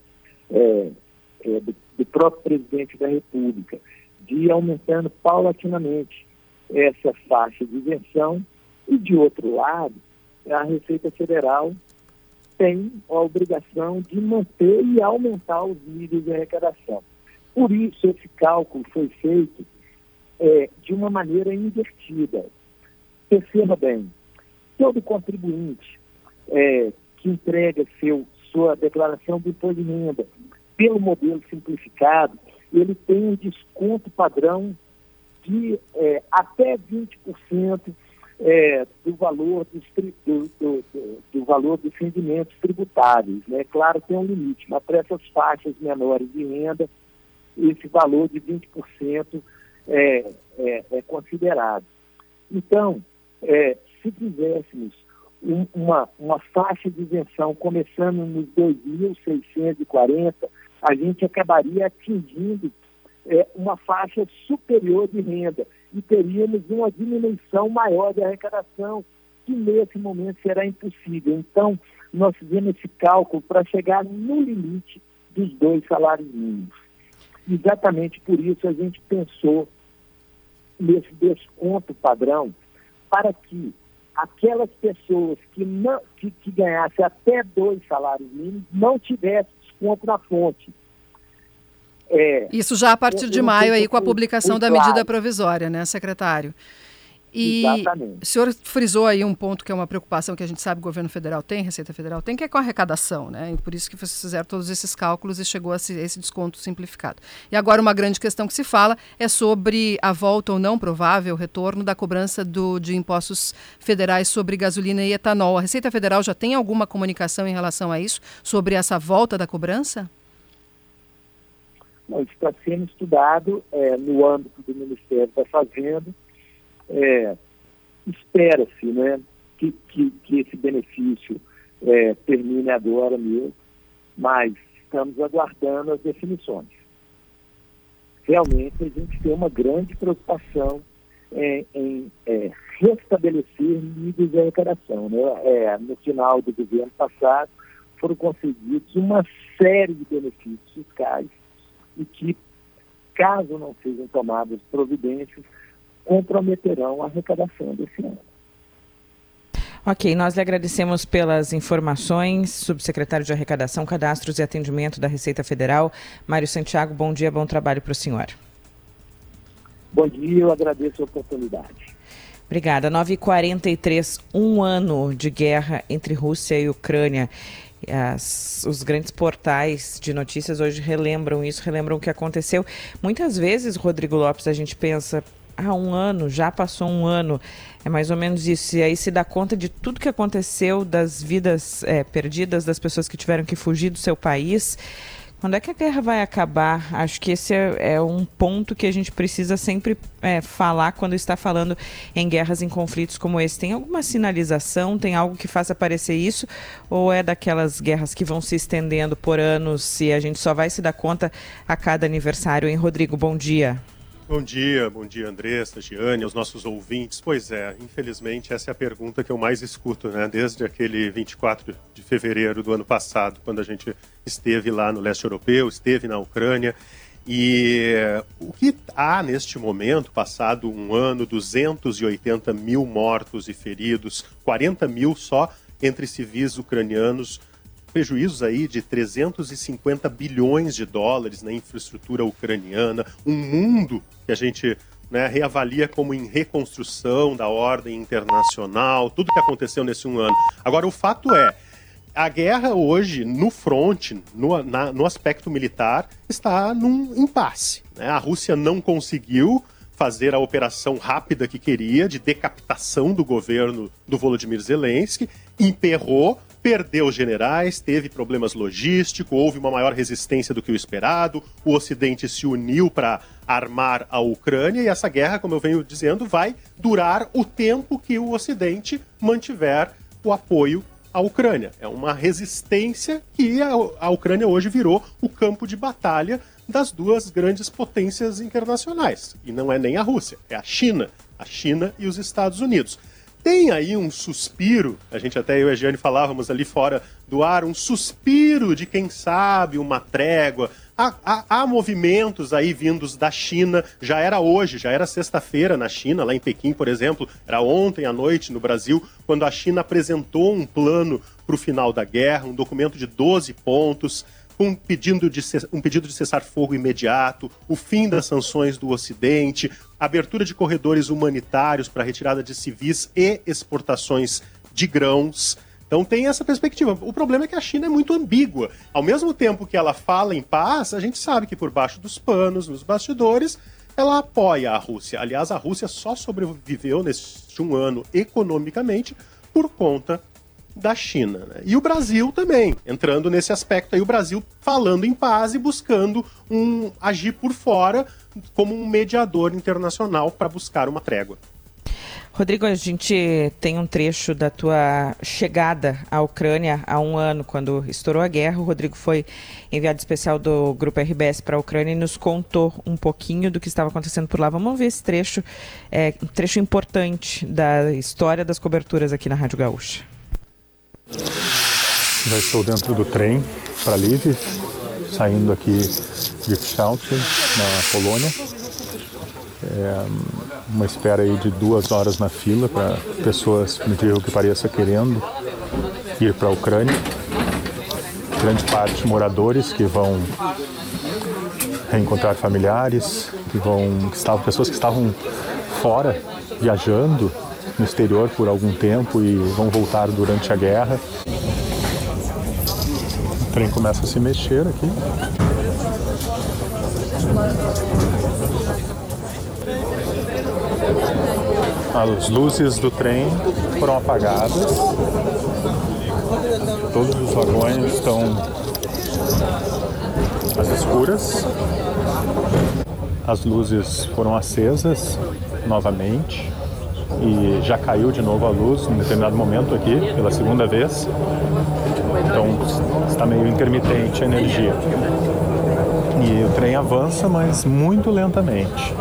do, do próprio presidente da República de ir aumentando paulatinamente essa faixa de isenção e, de outro lado, a Receita Federal tem a obrigação de manter e aumentar os níveis de arrecadação. Por isso, esse cálculo foi feito é, de uma maneira invertida. Perceba bem, todo contribuinte é, que entrega seu, sua declaração de imposto de renda pelo modelo simplificado, ele tem um desconto padrão de é, até 20% é, do valor dos, do, do, do, valor dos rendimentos tributários. Né? Claro, tem um limite, mas para essas faixas menores de renda, esse valor de 20% é, é, é considerado. Então, é, se fizéssemos um, uma, uma faixa de isenção começando nos 2.640, a gente acabaria atingindo é, uma faixa superior de renda e teríamos uma diminuição maior de arrecadação, que nesse momento será impossível. Então, nós fizemos esse cálculo para chegar no limite dos dois salários mínimos. Exatamente por isso a gente pensou nesse desconto padrão para que aquelas pessoas que, não, que, que ganhassem até dois salários mínimos não tivessem desconto na fonte. É, Isso já a partir de maio aí com a publicação da medida provisória, né, secretário? E Exatamente. o senhor frisou aí um ponto que é uma preocupação que a gente sabe que o governo federal tem, Receita Federal tem, que é com a arrecadação, né? E por isso que vocês fizeram todos esses cálculos e chegou a esse desconto simplificado. E agora uma grande questão que se fala é sobre a volta ou não provável retorno da cobrança do, de impostos federais sobre gasolina e etanol. A Receita Federal já tem alguma comunicação em relação a isso, sobre essa volta da cobrança? está sendo estudado é, no âmbito do Ministério da Fazenda. É, Espera-se né, que, que, que, esse benefício é, termine agora mesmo, mas estamos aguardando as definições. Realmente a gente tem uma grande preocupação é, em é, restabelecer níveis de arrecadação. Né? É, no final do governo passado foram concedidos uma série de benefícios fiscais e que, caso não sejam tomadas providências, comprometerão a arrecadação desse ano. Ok, nós lhe agradecemos pelas informações. Subsecretário de Arrecadação, Cadastros e Atendimento da Receita Federal, Mário Santiago, bom dia, bom trabalho para o senhor. Bom dia, eu agradeço a oportunidade. Obrigada. 9h43, um ano de guerra entre Rússia e Ucrânia. As, os grandes portais de notícias hoje relembram isso, relembram o que aconteceu. Muitas vezes, Rodrigo Lopes, a gente pensa, há um ano, já passou um ano, é mais ou menos isso. E aí se dá conta de tudo que aconteceu, das vidas é, perdidas, das pessoas que tiveram que fugir do seu país. Quando é que a guerra vai acabar? Acho que esse é, é um ponto que a gente precisa sempre é, falar quando está falando em guerras, em conflitos como esse. Tem alguma sinalização? Tem algo que faça parecer isso? Ou é daquelas guerras que vão se estendendo por anos e a gente só vai se dar conta a cada aniversário? Hein, Rodrigo? Bom dia. Bom dia, bom dia Andressa, Giane, aos nossos ouvintes. Pois é, infelizmente essa é a pergunta que eu mais escuto, né? Desde aquele 24 de fevereiro do ano passado, quando a gente esteve lá no leste europeu, esteve na Ucrânia. E o que há neste momento, passado um ano, 280 mil mortos e feridos, 40 mil só entre civis ucranianos, prejuízos aí de 350 bilhões de dólares na infraestrutura ucraniana, um mundo que a gente né, reavalia como em reconstrução da ordem internacional, tudo que aconteceu nesse um ano. Agora, o fato é, a guerra hoje, no front, no, na, no aspecto militar, está num impasse. Né? A Rússia não conseguiu fazer a operação rápida que queria de decapitação do governo do Volodymyr Zelensky, emperrou, perdeu os generais, teve problemas logísticos, houve uma maior resistência do que o esperado, o Ocidente se uniu para armar a Ucrânia e essa guerra, como eu venho dizendo, vai durar o tempo que o Ocidente mantiver o apoio à Ucrânia. É uma resistência que a Ucrânia hoje virou o campo de batalha das duas grandes potências internacionais. E não é nem a Rússia, é a China. A China e os Estados Unidos. Tem aí um suspiro, a gente até eu e a Giane falávamos ali fora do ar, um suspiro de quem sabe uma trégua. Há, há, há movimentos aí vindos da China, já era hoje, já era sexta-feira na China, lá em Pequim, por exemplo, era ontem à noite no Brasil, quando a China apresentou um plano para o final da guerra, um documento de 12 pontos, um pedido de, um pedido de cessar-fogo imediato, o fim das sanções do Ocidente, abertura de corredores humanitários para retirada de civis e exportações de grãos. Então tem essa perspectiva. O problema é que a China é muito ambígua. Ao mesmo tempo que ela fala em paz, a gente sabe que por baixo dos panos, nos bastidores, ela apoia a Rússia. Aliás, a Rússia só sobreviveu neste um ano economicamente por conta da China. Né? E o Brasil também, entrando nesse aspecto aí, o Brasil falando em paz e buscando um agir por fora como um mediador internacional para buscar uma trégua. Rodrigo, a gente tem um trecho da tua chegada à Ucrânia há um ano, quando estourou a guerra. O Rodrigo foi enviado especial do Grupo RBS para a Ucrânia e nos contou um pouquinho do que estava acontecendo por lá. Vamos ver esse trecho, é um trecho importante da história das coberturas aqui na Rádio Gaúcha. Já estou dentro do trem para Lviv, saindo aqui de Kształt, na Polônia. É uma espera aí de duas horas na fila para pessoas, por incrível que pareça, querendo ir para a Ucrânia. Grande parte moradores que vão reencontrar familiares, que vão, que estavam, pessoas que estavam fora, viajando no exterior por algum tempo e vão voltar durante a guerra. O trem começa a se mexer aqui. As luzes do trem foram apagadas. Todos os vagões estão às escuras. As luzes foram acesas novamente e já caiu de novo a luz em determinado momento aqui, pela segunda vez. Então está meio intermitente a energia. E o trem avança, mas muito lentamente.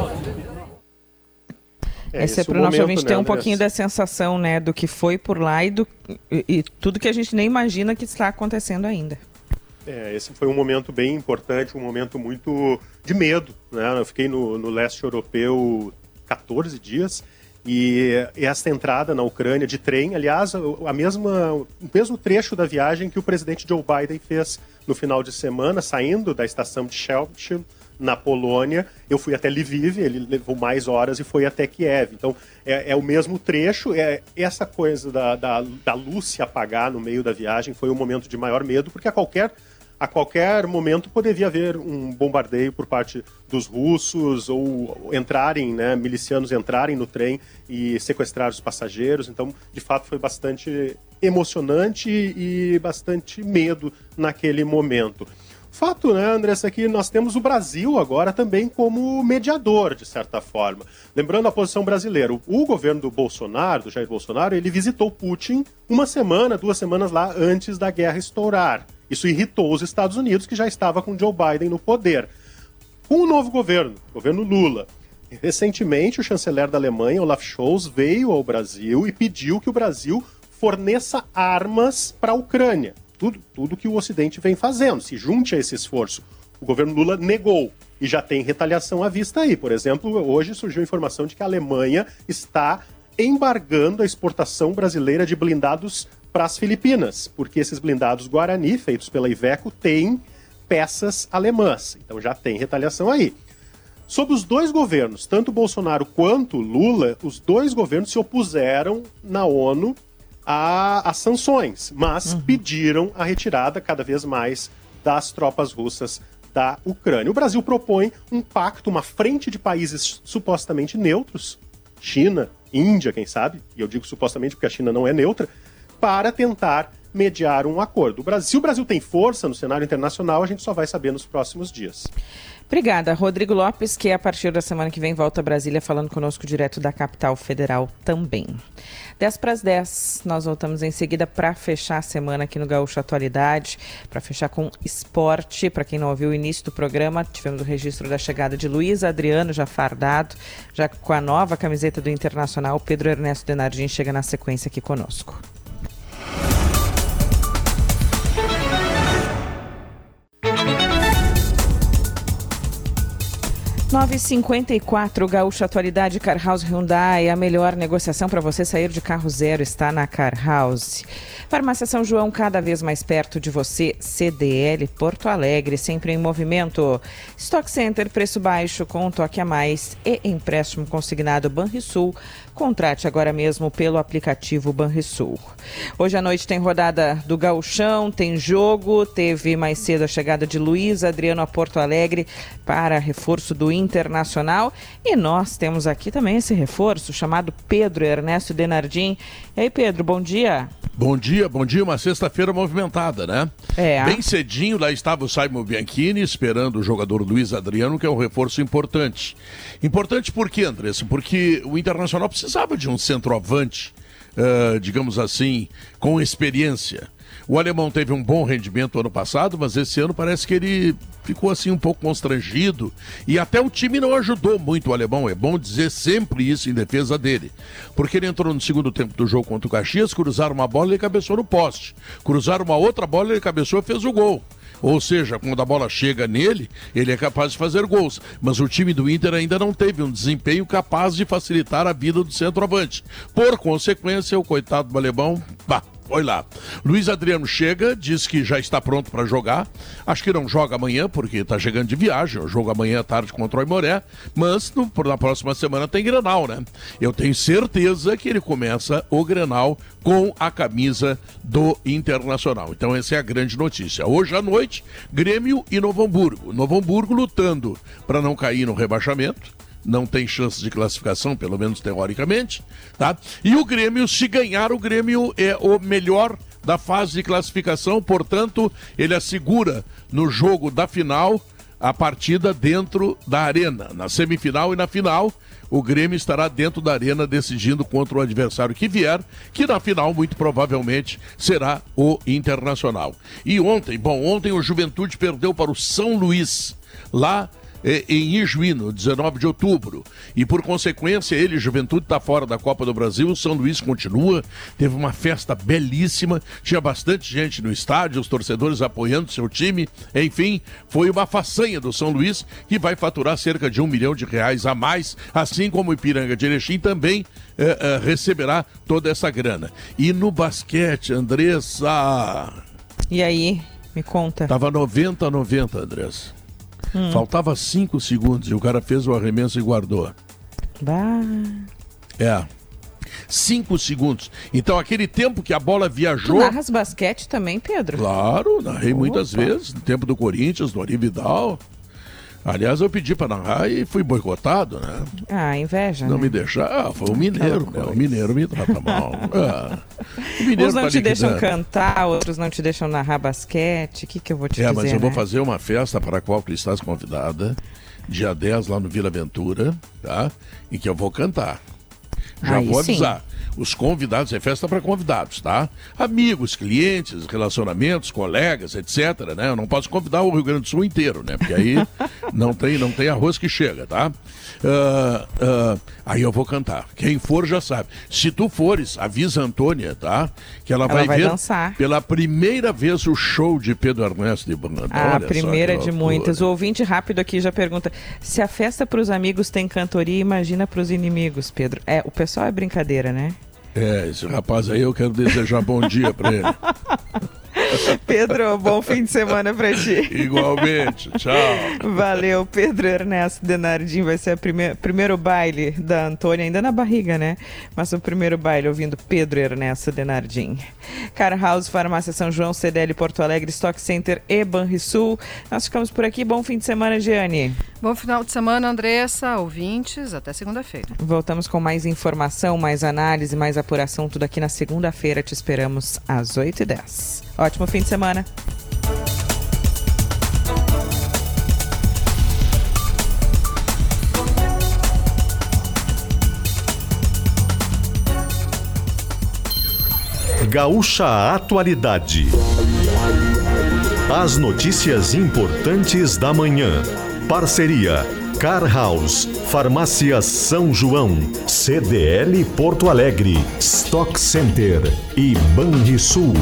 É, esse, é para o nosso ouvinte né, ter um pouquinho da sensação né, do que foi por lá e, do, e, e tudo que a gente nem imagina que está acontecendo ainda. É, esse foi um momento bem importante, um momento muito de medo. Né? Eu fiquei no, no leste europeu 14 dias e essa entrada na Ucrânia de trem, aliás, a mesma, o mesmo trecho da viagem que o presidente Joe Biden fez no final de semana, saindo da estação de Shelbyville, na Polônia. Eu fui até Lviv, ele levou mais horas e foi até Kiev. Então, é, é o mesmo trecho. É, essa coisa da, da, da luz se apagar no meio da viagem foi um momento de maior medo, porque a qualquer a qualquer momento poderia haver um bombardeio por parte dos russos ou entrarem, né, milicianos entrarem no trem e sequestrar os passageiros. Então, de fato, foi bastante emocionante e bastante medo naquele momento. Fato, né, Andressa, que nós temos o Brasil agora também como mediador, de certa forma. Lembrando a posição brasileira, o governo do Bolsonaro, do Jair Bolsonaro, ele visitou Putin uma semana, duas semanas lá antes da guerra estourar. Isso irritou os Estados Unidos, que já estava com Joe Biden no poder. Com o novo governo, governo Lula, recentemente o chanceler da Alemanha, Olaf Scholz, veio ao Brasil e pediu que o Brasil forneça armas para a Ucrânia. Tudo, tudo que o Ocidente vem fazendo, se junte a esse esforço. O governo Lula negou e já tem retaliação à vista aí. Por exemplo, hoje surgiu a informação de que a Alemanha está embargando a exportação brasileira de blindados para as Filipinas, porque esses blindados Guarani, feitos pela Iveco, têm peças alemãs. Então já tem retaliação aí. Sob os dois governos, tanto Bolsonaro quanto Lula, os dois governos se opuseram na ONU às sanções, mas uhum. pediram a retirada cada vez mais das tropas russas da Ucrânia. O Brasil propõe um pacto, uma frente de países supostamente neutros, China, Índia, quem sabe, e eu digo supostamente porque a China não é neutra, para tentar mediar um acordo. O Brasil, se o Brasil tem força no cenário internacional, a gente só vai saber nos próximos dias. Obrigada. Rodrigo Lopes, que a partir da semana que vem volta a Brasília falando conosco direto da capital federal também. 10 para as 10, nós voltamos em seguida para fechar a semana aqui no Gaúcho Atualidade, para fechar com esporte. Para quem não ouviu o início do programa, tivemos o registro da chegada de Luiz Adriano, já fardado, já com a nova camiseta do Internacional. Pedro Ernesto Denardim chega na sequência aqui conosco. 954 Gaúcha Atualidade Car House Hyundai. A melhor negociação para você sair de carro zero está na Car House. Farmácia São João, cada vez mais perto de você. CDL Porto Alegre, sempre em movimento. Stock Center, preço baixo com um toque a mais. E empréstimo consignado Banrisul. Contrate agora mesmo pelo aplicativo Banrisul. Hoje à noite tem rodada do Gauchão, tem jogo, teve mais cedo a chegada de Luiz Adriano a Porto Alegre para reforço do Internacional e nós temos aqui também esse reforço chamado Pedro Ernesto Denardim. E aí, Pedro, bom dia. Bom dia, bom dia. Uma sexta-feira movimentada, né? É. Bem cedinho, lá estava o Simon Bianchini esperando o jogador Luiz Adriano, que é um reforço importante. Importante por quê, Andressa? Porque o Internacional precisava de um centroavante, uh, digamos assim, com experiência. O alemão teve um bom rendimento ano passado, mas esse ano parece que ele ficou assim um pouco constrangido e até o time não ajudou muito o alemão. É bom dizer sempre isso em defesa dele, porque ele entrou no segundo tempo do jogo contra o Caxias, cruzaram uma bola e ele cabeçou no poste, cruzaram uma outra bola e ele cabeçou e fez o gol. Ou seja, quando a bola chega nele, ele é capaz de fazer gols. Mas o time do Inter ainda não teve um desempenho capaz de facilitar a vida do centroavante. Por consequência, o coitado do alemão, bah, foi lá. Luiz Adriano chega, diz que já está pronto para jogar. Acho que não joga amanhã, porque está chegando de viagem. O jogo amanhã à tarde contra o Aimoré. Mas no, na próxima semana tem Grenal, né? Eu tenho certeza que ele começa o Grenal com a camisa do Internacional. Então essa é a grande notícia. Hoje à noite, Grêmio e Novo Hamburgo. Novo Hamburgo lutando para não cair no rebaixamento não tem chance de classificação, pelo menos teoricamente, tá? E o Grêmio, se ganhar, o Grêmio é o melhor da fase de classificação, portanto, ele assegura no jogo da final a partida dentro da arena. Na semifinal e na final, o Grêmio estará dentro da arena decidindo contra o adversário que vier, que na final muito provavelmente será o Internacional. E ontem, bom, ontem o Juventude perdeu para o São Luís, lá em Ijuí, no 19 de outubro. E por consequência, ele, Juventude, está fora da Copa do Brasil. O São Luís continua. Teve uma festa belíssima. Tinha bastante gente no estádio, os torcedores apoiando seu time. Enfim, foi uma façanha do São Luís que vai faturar cerca de um milhão de reais a mais, assim como o Ipiranga de Erechim também é, é, receberá toda essa grana. E no basquete, Andressa. E aí? Me conta. Tava 90 a 90, Andressa. Hum. Faltava cinco segundos e o cara fez o arremesso e guardou. Bah. É. Cinco segundos. Então, aquele tempo que a bola viajou. Tu narras basquete também, Pedro? Claro, narrei Opa. muitas vezes. No tempo do Corinthians, do Ari Vidal. Aliás, eu pedi para narrar e fui boicotado, né? Ah, inveja. Não né? me deixar. Ah, foi o mineiro, né? O mineiro me trata mal. Ah, o mineiro Uns não tá te deixam cantar, outros não te deixam narrar basquete. O que, que eu vou te é, dizer? É, mas eu né? vou fazer uma festa para a qual tu estás convidada, dia 10, lá no Vila Aventura, tá? E que eu vou cantar. Já Aí vou avisar. Sim. Os convidados, é festa para convidados, tá? Amigos, clientes, relacionamentos, colegas, etc, né? Eu não posso convidar o Rio Grande do Sul inteiro, né? Porque aí não tem, não tem arroz que chega, tá? Uh, uh, aí eu vou cantar. Quem for já sabe. Se tu fores, avisa a Antônia, tá? Que ela, ela vai, vai, ver dançar. pela primeira vez o show de Pedro Ernesto de Banda. A primeira de muitas. O ouvinte rápido aqui já pergunta: se a festa para os amigos tem cantoria, imagina para os inimigos, Pedro. É, o pessoal é brincadeira, né? É, esse rapaz aí eu quero desejar bom dia para ele. Pedro, bom fim de semana para ti. Igualmente, tchau. Valeu, Pedro Ernesto Denardim. Vai ser o primeir, primeiro baile da Antônia, ainda na barriga, né? Mas o primeiro baile ouvindo Pedro Ernesto Denardim. Car House, Farmácia São João, CDL Porto Alegre, Stock Center e Banrisul. Nós ficamos por aqui. Bom fim de semana, Giane. Bom final de semana, Andressa, ouvintes. Até segunda-feira. Voltamos com mais informação, mais análise, mais apuração. Tudo aqui na segunda-feira. Te esperamos às 8h10. Ótimo fim de semana. Gaúcha Atualidade. As notícias importantes da manhã. Parceria Car House, Farmácia São João, CDL Porto Alegre, Stock Center e Banrisul.